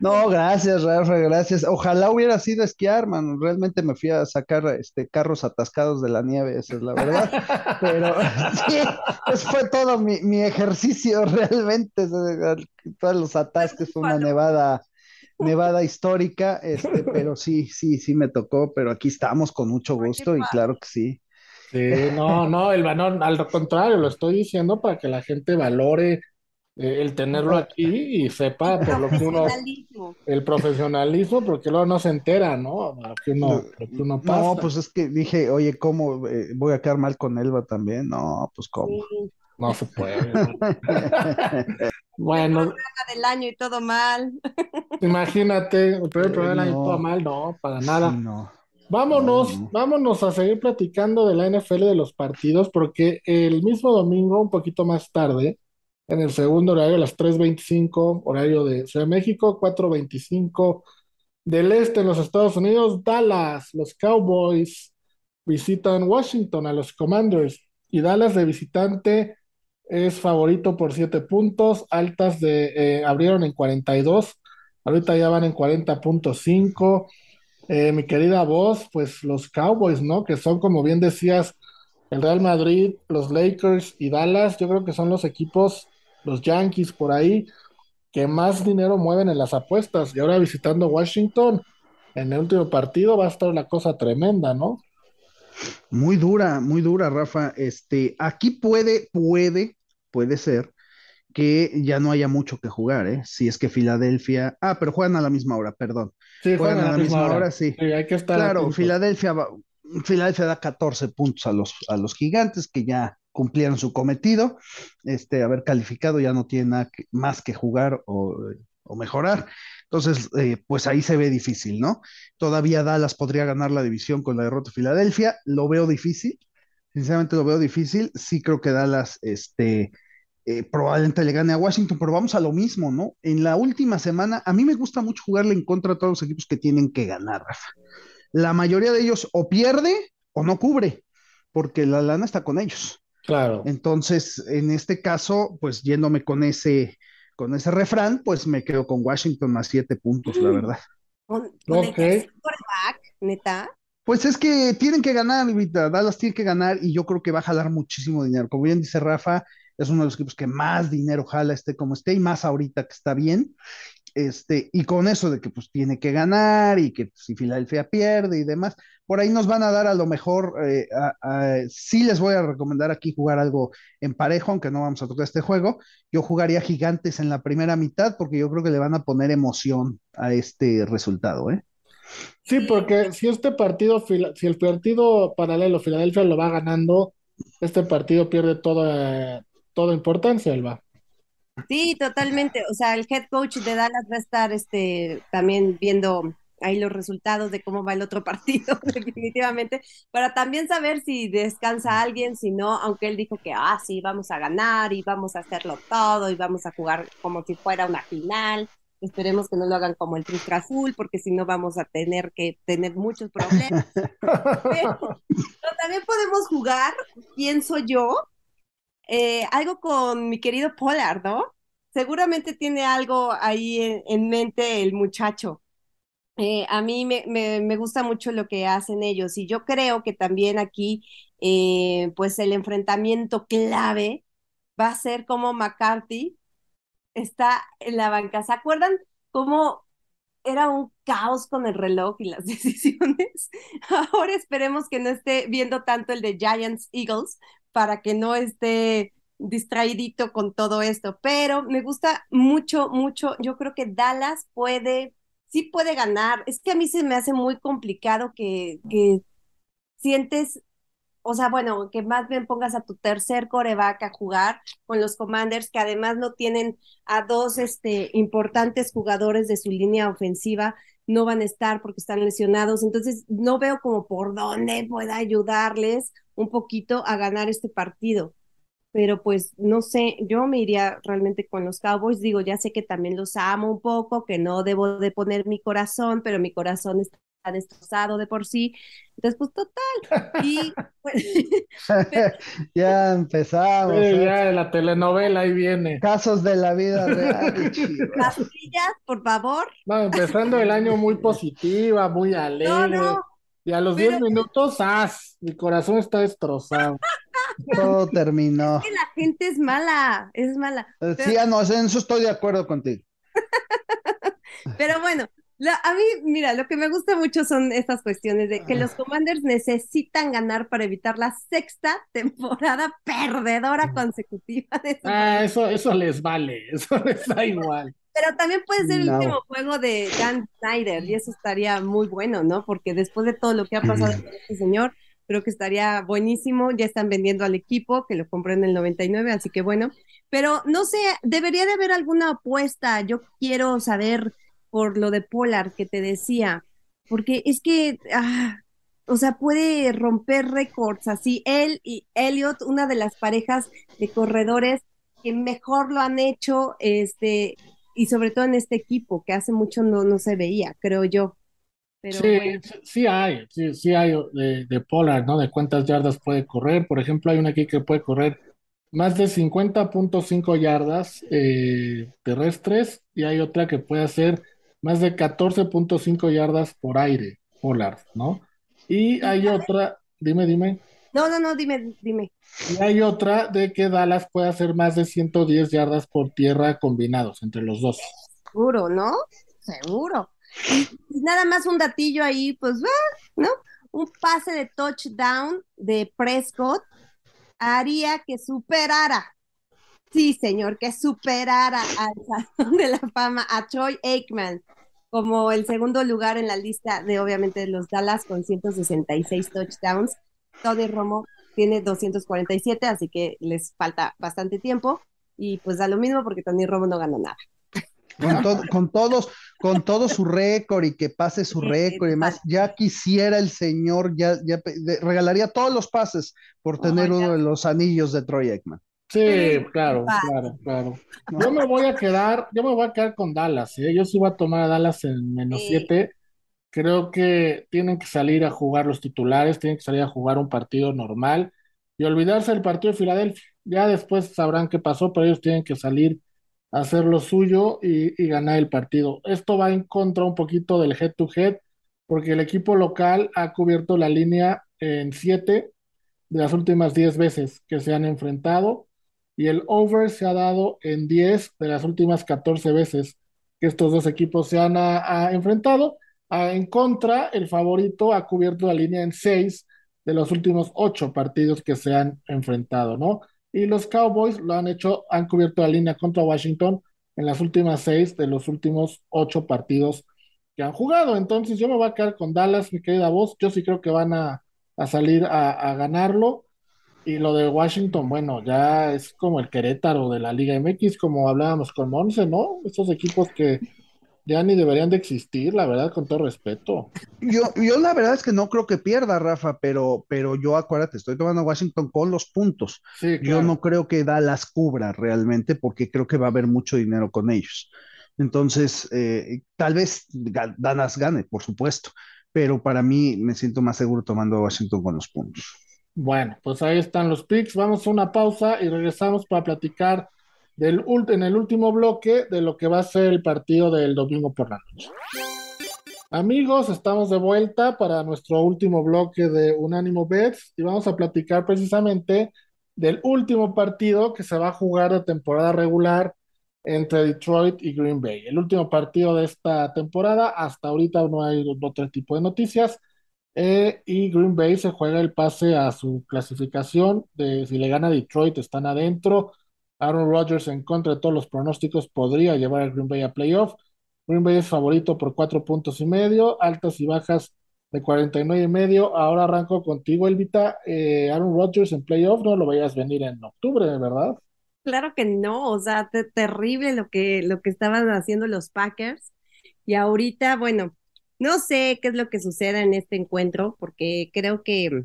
No, gracias, Rafa, gracias. Ojalá hubiera sido esquiar, man. Realmente me fui a sacar este carros atascados de la nieve, esa es la verdad. Pero sí, eso fue todo mi, mi ejercicio realmente. Todos los atasques, fue una nevada, nevada histórica, este, pero sí, sí, sí me tocó, pero aquí estamos con mucho gusto y claro que sí. Sí, no, no, el valor, al contrario, lo estoy diciendo para que la gente valore eh, el tenerlo aquí y sepa por lo que uno, el profesionalismo, porque luego no se entera, ¿no? Lo que uno, lo que uno pasa. No, pues es que dije, oye, ¿cómo eh, voy a quedar mal con Elba también? No, pues cómo. Sí, No se puede. ¿no? Bueno, programa del año y todo mal. imagínate, el primer programa del año no. todo mal, no, para nada. Sí, no. Vámonos, No, no. vámonos a seguir platicando de la NFL de los partidos, porque el mismo domingo, un poquito más tarde, en el segundo horario, a las 3:25, horario de Ciudad de México, 4:25 del este en los Estados Unidos, Dallas, los Cowboys visitan Washington a los Commanders y Dallas de visitante es favorito por 7 puntos, altas de eh, abrieron en 42, ahorita ya van en 40.5. Eh, mi querida voz, pues los Cowboys, ¿no? Que son, como bien decías, el Real Madrid, los Lakers y Dallas, yo creo que son los equipos, los Yankees por ahí, que más dinero mueven en las apuestas. Y ahora visitando Washington, en el último partido va a estar la cosa tremenda, ¿no? Muy dura, muy dura, Rafa. Este, aquí puede, puede, puede ser que ya no haya mucho que jugar, ¿eh? Si es que Filadelfia. Ah, pero juegan a la misma hora, perdón. Sí, Juegan a la misma hora, sí. Sí, hay que estar Claro. Filadelfia, va- Filadelfia da 14 puntos a los, a los gigantes que ya cumplieron su cometido. Este, haber calificado ya no tiene nada que- más que jugar o, mejorar. Entonces, eh, pues ahí se ve difícil, ¿no? Todavía Dallas podría ganar la división con la derrota de Filadelfia. Lo veo difícil. Sinceramente lo veo difícil. Sí creo que Dallas, este, eh, probablemente le gane a Washington, pero vamos a lo mismo, ¿no? En la última semana, a mí me gusta mucho jugarle en contra a todos los equipos que tienen que ganar, Rafa. La mayoría de ellos o pierde o no cubre, porque la lana está con ellos. Claro. Entonces, en este caso, pues yéndome con ese, con ese refrán, pues me quedo con Washington más siete puntos, la verdad. Con, con el Ok. tercer quarterback, neta. Pues es que tienen que ganar, Vita. Dallas tiene que ganar y yo creo que va a jalar muchísimo dinero. Como bien dice Rafa, es uno de los equipos que más dinero jala, esté como esté, y más ahorita que está bien. Este, y con eso de que pues tiene que ganar y que si Filadelfia pierde y demás, por ahí nos van a dar a lo mejor, eh, a- a- sí les voy a recomendar aquí jugar algo en parejo, aunque no vamos a tocar este juego. Yo jugaría Gigantes en la primera mitad porque yo creo que le van a poner emoción a este resultado, ¿eh? Sí, porque si este partido, si el partido paralelo Filadelfia lo va ganando, este partido pierde toda, toda importancia, Elba. Sí, totalmente. O sea, el head coach de Dallas va a estar este, también viendo ahí los resultados de cómo va el otro partido, definitivamente, para también saber si descansa alguien, si no, aunque él dijo que, ah, sí, vamos a ganar y vamos a hacerlo todo y vamos a jugar como si fuera una final. Esperemos que no lo hagan como el Trustra Azul, porque si no vamos a tener que tener muchos problemas. Pero, pero también podemos jugar, pienso yo, eh, algo con mi querido Pollard, ¿no? Seguramente tiene algo ahí en, en mente el muchacho. Eh, a mí me, me- me gusta mucho lo que hacen ellos y yo creo que también aquí, eh, pues el enfrentamiento clave va a ser como McCarthy está en la banca. ¿Se acuerdan cómo era un caos con el reloj y las decisiones? Ahora esperemos que no esté viendo tanto el de Giants Eagles para que no esté distraidito con todo esto, pero me gusta mucho, mucho. Yo creo que Dallas puede, sí puede ganar. Es que a mí se me hace muy complicado que, que sientes, o sea, bueno, que más bien pongas a tu tercer coreback a jugar con los Commanders, que además no tienen a dos este, importantes jugadores de su línea ofensiva, no van a estar porque están lesionados. Entonces, no veo como por dónde pueda ayudarles un poquito a ganar este partido. Pero pues no sé, yo me iría realmente con los Cowboys. Digo, ya sé que también los amo un poco, que no debo de poner mi corazón, pero mi corazón está destrozado de por sí. Entonces, pues total. Y pues, Ya empezamos. Sí, ¿eh? ya la telenovela ahí viene. Casos de la vida real. Pastillas, por favor. No, empezando el año muy positiva, muy No, alegre. no. Y a los Pero- 10 minutos, ¡as! Mi corazón está destrozado. Todo terminó. que la gente es mala, es mala. Eh, Pero- Sí, ah, no, en eso estoy de acuerdo contigo. Pero bueno, la- a mí, mira, lo que me gusta mucho son estas cuestiones de que los Commanders necesitan ganar para evitar la sexta temporada perdedora consecutiva de Ah, eso, eso les vale, eso les da igual. Pero también puede ser el No. último juego de Dan Snyder y eso estaría muy bueno, ¿no? Porque después de todo lo que ha pasado con este señor, creo que estaría buenísimo. Ya están vendiendo al equipo que lo compró en el 99, así que bueno. Pero no sé, debería de haber alguna apuesta. Yo quiero saber por lo de Pollard que te decía, porque es que, ah, o sea, puede romper récords así. Él y Elliot, una de las parejas de corredores que mejor lo han hecho, este, y sobre todo en este equipo que hace mucho no, no se veía, creo yo. Pero Sí, bueno, sí, hay, sí, sí hay de, de Pollard, ¿no? De cuántas yardas puede correr. Por ejemplo, hay una aquí que puede correr más de 50.5 yardas eh, terrestres y hay otra que puede hacer más de 14.5 yardas por aire, Pollard, ¿no? Y hay otra, dime, dime. No, no, no, dime, dime. Y hay otra de que Dallas puede hacer más de 110 yardas por tierra combinados entre los dos. Seguro, ¿no? Seguro. Y, nada más un datillo ahí, pues, ¿no? Un pase de touchdown de Prescott haría que superara, sí, señor, que superara al Salón de la Fama a Troy Aikman como el segundo lugar en la lista de, obviamente, los Dallas con 166 touchdowns. Tony Romo tiene 247, así que les falta bastante tiempo. Y pues da lo mismo porque Tony Romo no ganó nada. Con, to- con todos, con todo su récord y que pase su récord y demás, ya quisiera el señor, ya, ya de- regalaría todos los pases por tener Oh, uno de los anillos de Troy Aikman. Sí, claro, claro, claro. Yo me voy a quedar, yo me voy a quedar con Dallas, ¿eh? Yo sí voy a tomar a Dallas en menos Sí. 7. Creo que tienen que salir a jugar los titulares, tienen que salir a jugar un partido normal. y olvidarse del partido de Filadelfia. Ya después sabrán qué pasó, pero ellos tienen que salir a hacer lo suyo y, y ganar el partido. Esto va en contra un poquito del head to head, porque el equipo local ha cubierto la línea en siete de las últimas diez veces que se han enfrentado y el over se ha dado en 10 de las últimas 14 veces que estos dos equipos se han enfrentado. En contra, el favorito ha cubierto la línea en 6 de los últimos 8 partidos que se han enfrentado, ¿no? Y los Cowboys lo han hecho, han cubierto la línea contra Washington en las últimas 6 de los últimos 8 partidos que han jugado. Entonces yo me voy a quedar con Dallas, mi querida voz. Yo sí creo que van a, a salir a, a ganarlo. Y lo de Washington, bueno, ya es como el Querétaro de la Liga MX, como hablábamos con Monse, ¿no? Estos equipos que ya ni deberían de existir, la verdad, con todo respeto. Yo, yo la verdad es que no creo que pierda, Rafa, pero, pero yo acuérdate, estoy tomando a Washington con los puntos. Sí, Yo no creo que Dallas cubra realmente porque creo que va a haber mucho dinero con ellos. Entonces, eh, tal vez Dallas gane, por supuesto, pero para mí me siento más seguro tomando a Washington con los puntos. Bueno, pues ahí están los picks. Vamos a una pausa y regresamos para platicar del, en el último bloque de lo que va a ser el partido del domingo por la noche. Amigos, estamos de vuelta para nuestro último bloque de Unánimo Bets y vamos a platicar precisamente del último partido que se va a jugar de temporada regular entre Detroit y Green Bay. El último partido de esta temporada, hasta ahorita no hay otro tipo de noticias. Eh, y Green Bay se juega el pase a su clasificación de si le gana Detroit están adentro. Aaron Rodgers en contra de todos los pronósticos podría llevar a Green Bay a playoff. Green Bay es favorito por cuatro puntos y medio, altas y bajas de 49 y medio. Ahora arranco contigo, Elvita. Eh, Aaron Rodgers en playoff, no lo vayas venir en octubre, ¿verdad? Claro que no, o sea, te- terrible lo que, lo que estaban haciendo los Packers. Y ahorita, bueno, no sé qué es lo que suceda en este encuentro, porque creo que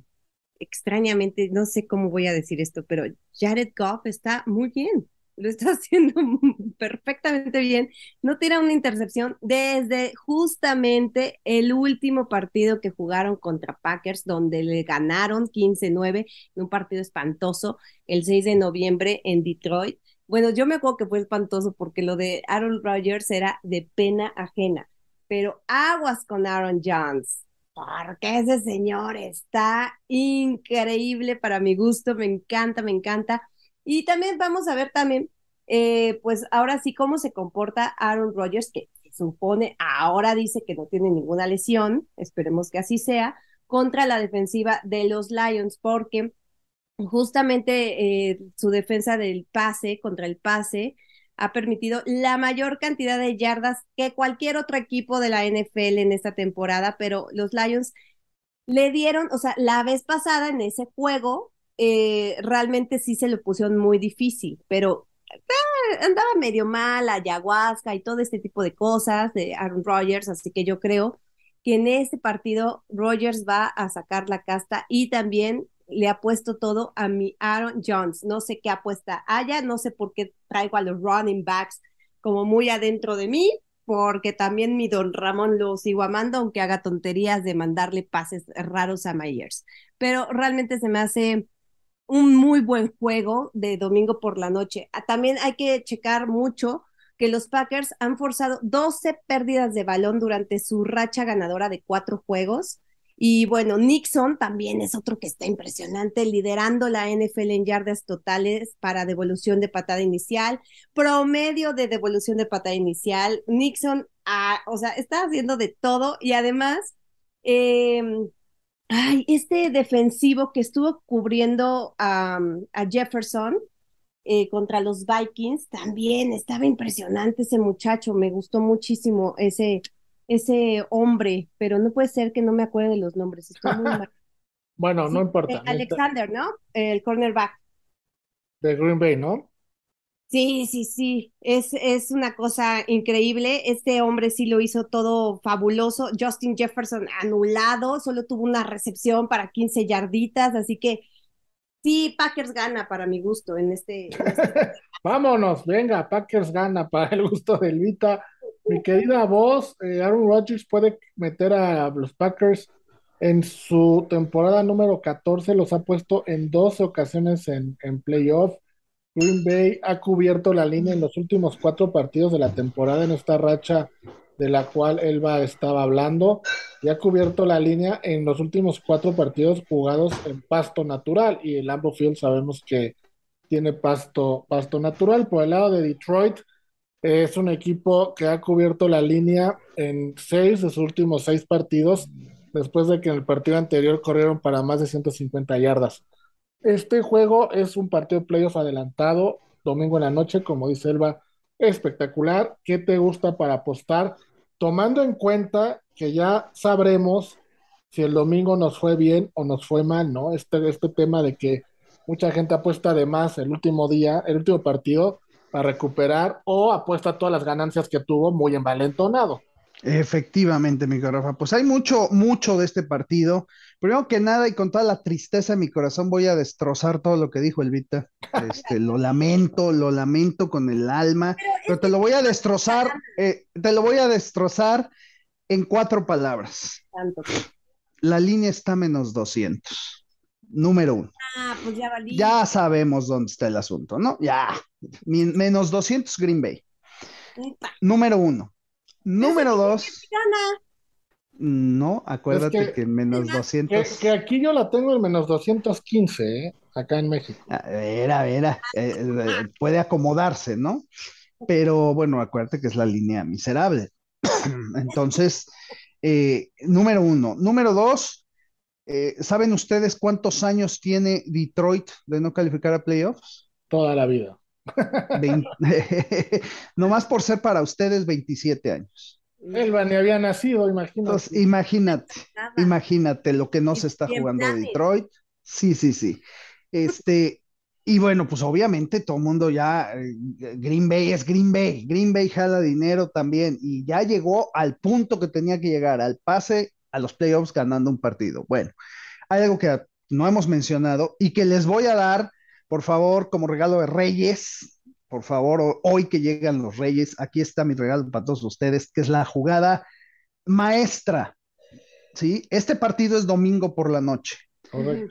extrañamente, no sé cómo voy a decir esto, pero Jared Goff está muy bien, lo está haciendo perfectamente bien. No tira una intercepción desde justamente el último partido que jugaron contra Packers, donde le ganaron 15-9 en un partido espantoso el 6 de noviembre en Detroit. Bueno, yo me acuerdo que fue espantoso porque lo de Aaron Rodgers era de pena ajena, pero aguas con Aaron Jones, porque ese señor está increíble para mi gusto, me encanta, me encanta. Y también vamos a ver también, eh, pues ahora sí, cómo se comporta Aaron Rodgers, que se supone ahora dice que no tiene ninguna lesión, esperemos que así sea, contra la defensiva de los Lions, porque justamente eh, su defensa del pase, contra el pase, ha permitido la mayor cantidad de yardas que cualquier otro equipo de la NFL en esta temporada, pero los Lions le dieron, o sea, la vez pasada en ese juego, eh, realmente sí se lo pusieron muy difícil, pero eh, andaba medio mal, ayahuasca y todo este tipo de cosas de Aaron Rodgers, así que yo creo que en este partido Rodgers va a sacar la casta y también le ha puesto todo a mi Aaron Jones. No sé qué apuesta haya, no sé por qué traigo a los running backs como muy adentro de mí, porque también mi don Ramón lo sigo amando, aunque haga tonterías de mandarle pases raros a Myers. Pero realmente se me hace un muy buen juego de domingo por la noche. Ah, También hay que checar mucho que los Packers han forzado 12 pérdidas de balón durante su racha ganadora de cuatro juegos. Y bueno, Nixon también es otro que está impresionante, liderando la NFL en yardas totales para devolución de patada inicial, promedio de devolución de patada inicial. Nixon, ah, o sea, está haciendo de todo y además, eh, ay, este defensivo que estuvo cubriendo a, a Jefferson eh, contra los Vikings, también estaba impresionante ese muchacho, me gustó muchísimo ese, ese hombre, pero no puede ser que no me acuerde de los nombres, estoy muy mal. Bueno, no Sí, importa. eh, Alexander, ¿no? El cornerback. De Green Bay, ¿no? Sí, sí, sí, es, es una cosa increíble. Este hombre sí lo hizo todo fabuloso. Justin Jefferson anulado, solo tuvo una recepción para 15 yarditas, así que sí, Packers gana para mi gusto en este. en este- Vámonos, venga, Packers gana para el gusto de Elvita. Mi querida voz, eh, Aaron Rodgers puede meter a los Packers En su temporada número 14 los ha puesto en 12 ocasiones en, en playoff. Green Bay ha cubierto la línea en los últimos cuatro partidos de la temporada en esta racha de la cual Elba estaba hablando, y ha cubierto la línea en los últimos cuatro partidos jugados en pasto natural, y el Lambeau Field sabemos que tiene pasto, pasto natural. Por el lado de Detroit, es un equipo que ha cubierto la línea en seis de sus últimos seis partidos, después de que en el partido anterior corrieron para más de 150 yardas. Este juego es un partido de playoff adelantado, domingo en la noche, como dice Elba, espectacular. ¿Qué te gusta para apostar? Tomando en cuenta que ya sabremos si el domingo nos fue bien o nos fue mal, ¿no? Este, este tema de que mucha gente apuesta de más el último día, el último partido, para recuperar o apuesta todas las ganancias que tuvo muy envalentonado. Efectivamente, mi Rafa. Pues hay mucho, mucho de este partido. Primero que nada, y con toda la tristeza en mi corazón, voy a destrozar todo lo que dijo Elvita. Este, lo lamento, lo lamento con el alma, pero, te lo voy a destrozar, eh, te lo voy a destrozar en cuatro palabras. La línea está menos 200. Número uno. Ah, pues ya valí. Ya sabemos dónde está el asunto, ¿no? Ya. Menos 200 Green Bay. Número uno. Número dos. No, acuérdate que, en menos 200. Que, aquí yo la tengo en menos 215, ¿eh? acá en México. A ver, a ver, eh, eh, puede acomodarse, ¿no? Pero bueno, acuérdate que es la línea miserable. Entonces, eh, número uno. Número dos, ¿saben ustedes cuántos años tiene Detroit de no calificar a playoffs? Toda la vida. Nomás por ser para ustedes 27 años. Elba ni había nacido, imagínate. imagínate, imagínate lo que no se está jugando Detroit. Sí, sí, sí. Este, y bueno, pues obviamente todo el mundo ya, eh, Green Bay es Green Bay, Green Bay jala dinero también, y ya llegó al punto que tenía que llegar, al pase a los playoffs ganando un partido. Bueno, hay algo que no hemos mencionado y que les voy a dar por favor, como regalo de Reyes, por favor, hoy que llegan los Reyes, aquí está mi regalo para todos ustedes, que es la jugada maestra. ¿sí? Este partido es domingo por la noche.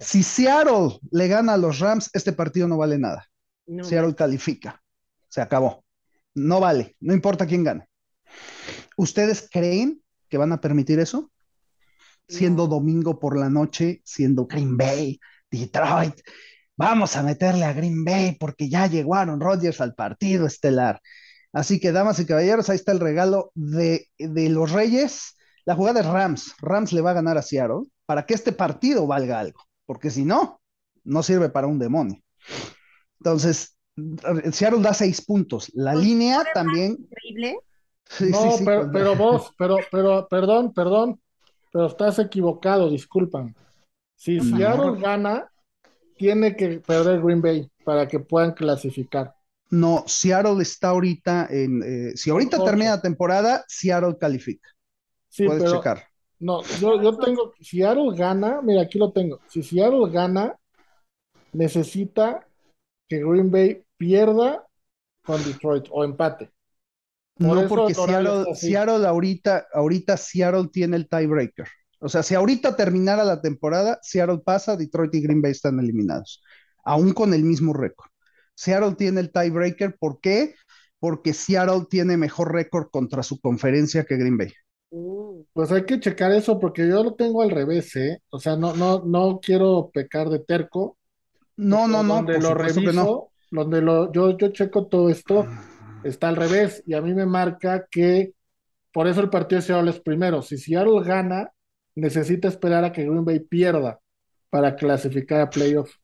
Si Seattle le gana a los Rams, este partido no vale nada. Seattle califica. Se acabó. No vale, no importa quién gane. ¿Ustedes creen que van a permitir eso? Siendo domingo por la noche, siendo Green Bay, Detroit, vamos a meterle a Green Bay porque ya llegó Aaron Rodgers al partido estelar. Así que, damas y caballeros, ahí está el regalo de, los Reyes. La jugada es Rams. Rams le va a ganar a Seattle para que este partido valga algo, porque si no, no sirve para un demonio. Entonces, Seattle da seis puntos. La pues, línea también. Increíble. no, pero, pero, vos, pero, pero, perdón, perdón, pero estás equivocado, disculpan. Si Seattle gana, tiene que perder Green Bay para que puedan clasificar. No, Seattle está ahorita en. Eh, si ahorita termina la temporada, Seattle califica. Sí, Puedes checar. No, yo, yo tengo. Seattle gana, mira, aquí lo tengo. Si Seattle gana, necesita que Green Bay pierda con Detroit o empate. No, porque Seattle, Seattle, ahorita, ahorita Seattle tiene el tiebreaker. O sea, si ahorita terminara la temporada, Seattle pasa, Detroit y Green Bay están eliminados, aún con el mismo récord. Seattle tiene el tiebreaker, ¿por qué? Porque Seattle tiene mejor récord contra su conferencia que Green Bay. Mm. Pues hay que checar eso porque yo lo tengo al revés, ¿eh? O sea, no, no, no quiero pecar de terco. No, no, no. Donde lo reviso, donde lo, yo, yo checo todo esto, está al revés y a mí me marca que por eso el partido de Seattle es primero. Si Seattle gana, necesita esperar a que Green Bay pierda para clasificar a playoff.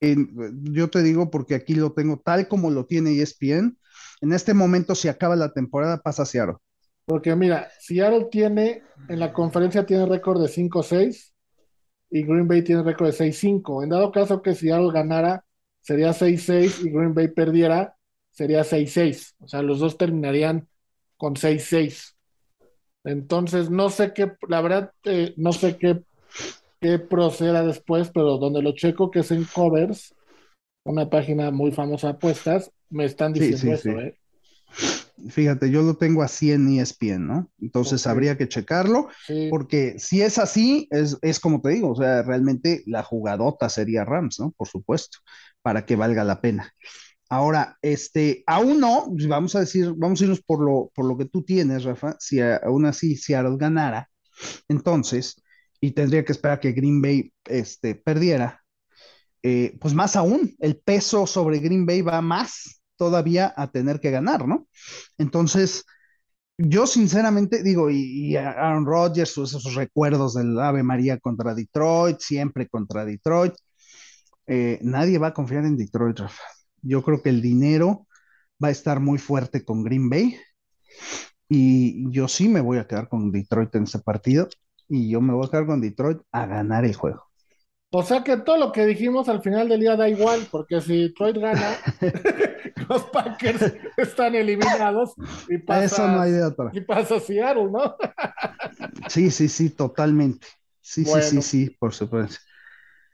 yo te digo porque aquí lo tengo tal como lo tiene ESPN. En este momento, si acaba la temporada, pasa a Seattle. Porque mira, Seattle tiene, en la conferencia tiene récord de 5-6 y Green Bay tiene récord de 6-5. En dado caso que Seattle ganara, sería 6-6 y Green Bay perdiera, sería 6-6. O sea, los dos terminarían con 6-6. Entonces, no sé qué, la verdad, eh, no sé qué, qué proceda después, pero donde lo checo, que es en Covers, una página muy famosa de apuestas, me están diciendo eso, ¿eh? Fíjate, yo lo tengo así en ESPN, ¿no? Entonces habría que checarlo, porque si es así, es, es como te digo, o sea, realmente la jugadota sería Rams, ¿no? Por supuesto, para que valga la pena. Ahora, este, aún no, pues vamos a decir, vamos a irnos por lo, por lo que tú tienes, Rafa, si aún así Seattle ganara, entonces, y tendría que esperar que Green Bay, este, perdiera, eh, pues más aún, el peso sobre Green Bay va más todavía a tener que ganar, ¿no? Entonces, yo sinceramente digo, y, Aaron Rodgers, sus- esos recuerdos del Ave María contra Detroit, siempre contra Detroit, eh, nadie va a confiar en Detroit, Rafa. Yo creo que el dinero va a estar muy fuerte con Green Bay y yo sí me voy a quedar con Detroit en ese partido y yo me voy a quedar con Detroit a ganar el juego. O sea que todo lo que dijimos al final del día da igual, porque si Detroit gana, los Packers están eliminados y pasa, eso no hay de otra. y pasa Seattle, ¿no? Sí, sí, sí, totalmente. Sí, sí, sí, sí, por supuesto.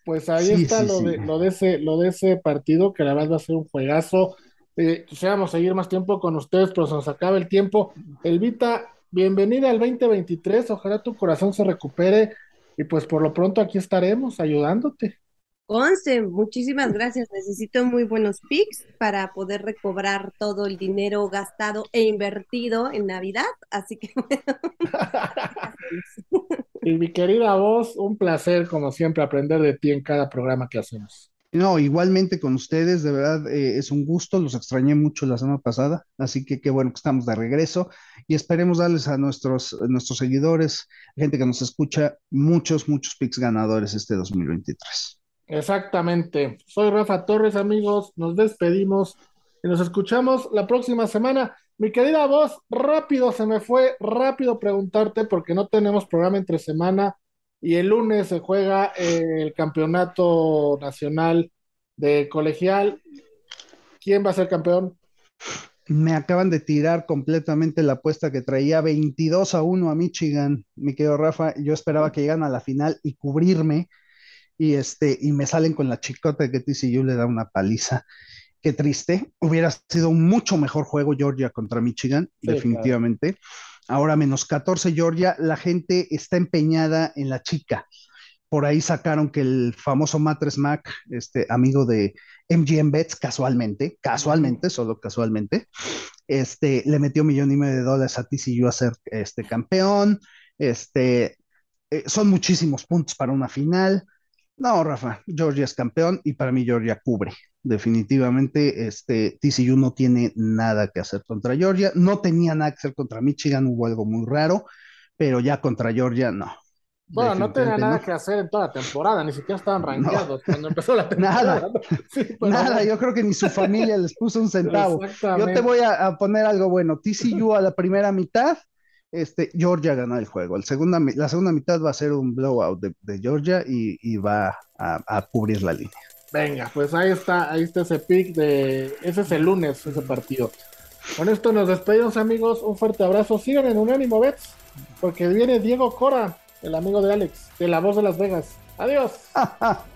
Pues ahí Sí, está sí, lo sí. de, lo de ese, lo de ese partido, que la verdad va a ser un juegazo. Eh, quisiéramos seguir más tiempo con ustedes, pero se nos acaba el tiempo. Elvita, bienvenida al 2023, ojalá tu corazón se recupere y pues por lo pronto aquí estaremos ayudándote. Conce, muchísimas gracias. Necesito muy buenos picks para poder recobrar todo el dinero gastado e invertido en Navidad. Así que Y mi querida voz, un placer como siempre aprender de ti en cada programa que hacemos. No, igualmente con ustedes, de verdad eh, es un gusto, los extrañé mucho la semana pasada, así que qué bueno que estamos de regreso y esperemos darles a nuestros, a nuestros seguidores, gente que nos escucha, muchos, muchos picks ganadores este 2023. Exactamente. Soy Rafa Torres, amigos. Nos despedimos y nos escuchamos la próxima semana. Mi querida voz, rápido se me fue, rápido preguntarte porque no tenemos programa entre semana y el lunes se juega el campeonato nacional de colegial. ¿Quién va a ser campeón? Me acaban de tirar completamente la apuesta que traía 22 a 1 a Michigan, mi querido Rafa, yo esperaba que llegan a la final y cubrirme y este y me salen con la chicota que TCU le da una paliza. Qué triste. Hubiera sido un mucho mejor juego Georgia contra Michigan, Sí, definitivamente. Ahora menos 14 Georgia, la gente está empeñada en la chica. Por ahí sacaron que el famoso Matres Mac, este amigo de MGM Bets, casualmente, casualmente, solo casualmente, este, le metió un millón y medio de dólares a TCU a ser este, campeón. Este, eh, son muchísimos puntos para una final. No, Rafa, Georgia es campeón y para mí Georgia cubre. Definitivamente, este, TCU no tiene nada que hacer contra Georgia. No tenía nada que hacer contra Michigan, hubo algo muy raro, pero ya contra Georgia no. Bueno, no tenía nada no. que hacer en toda la temporada, ni siquiera estaban rankeados cuando empezó la Nada. temporada. Sí, Nada, bueno, yo creo que ni su familia les puso un centavo. Yo te voy a, a poner algo bueno. TCU a la primera mitad, este, Georgia ganó el juego. El segunda, mi- la segunda mitad va a ser un blowout de, de Georgia y, y va a, a cubrir la línea. Venga, pues ahí está, ahí está ese pick de, ese es el lunes, ese partido. Con esto nos despedimos amigos, un fuerte abrazo, sigan en Unánimo Bets, porque viene Diego Cora, el amigo de Alex, de La Voz de Las Vegas. Adiós.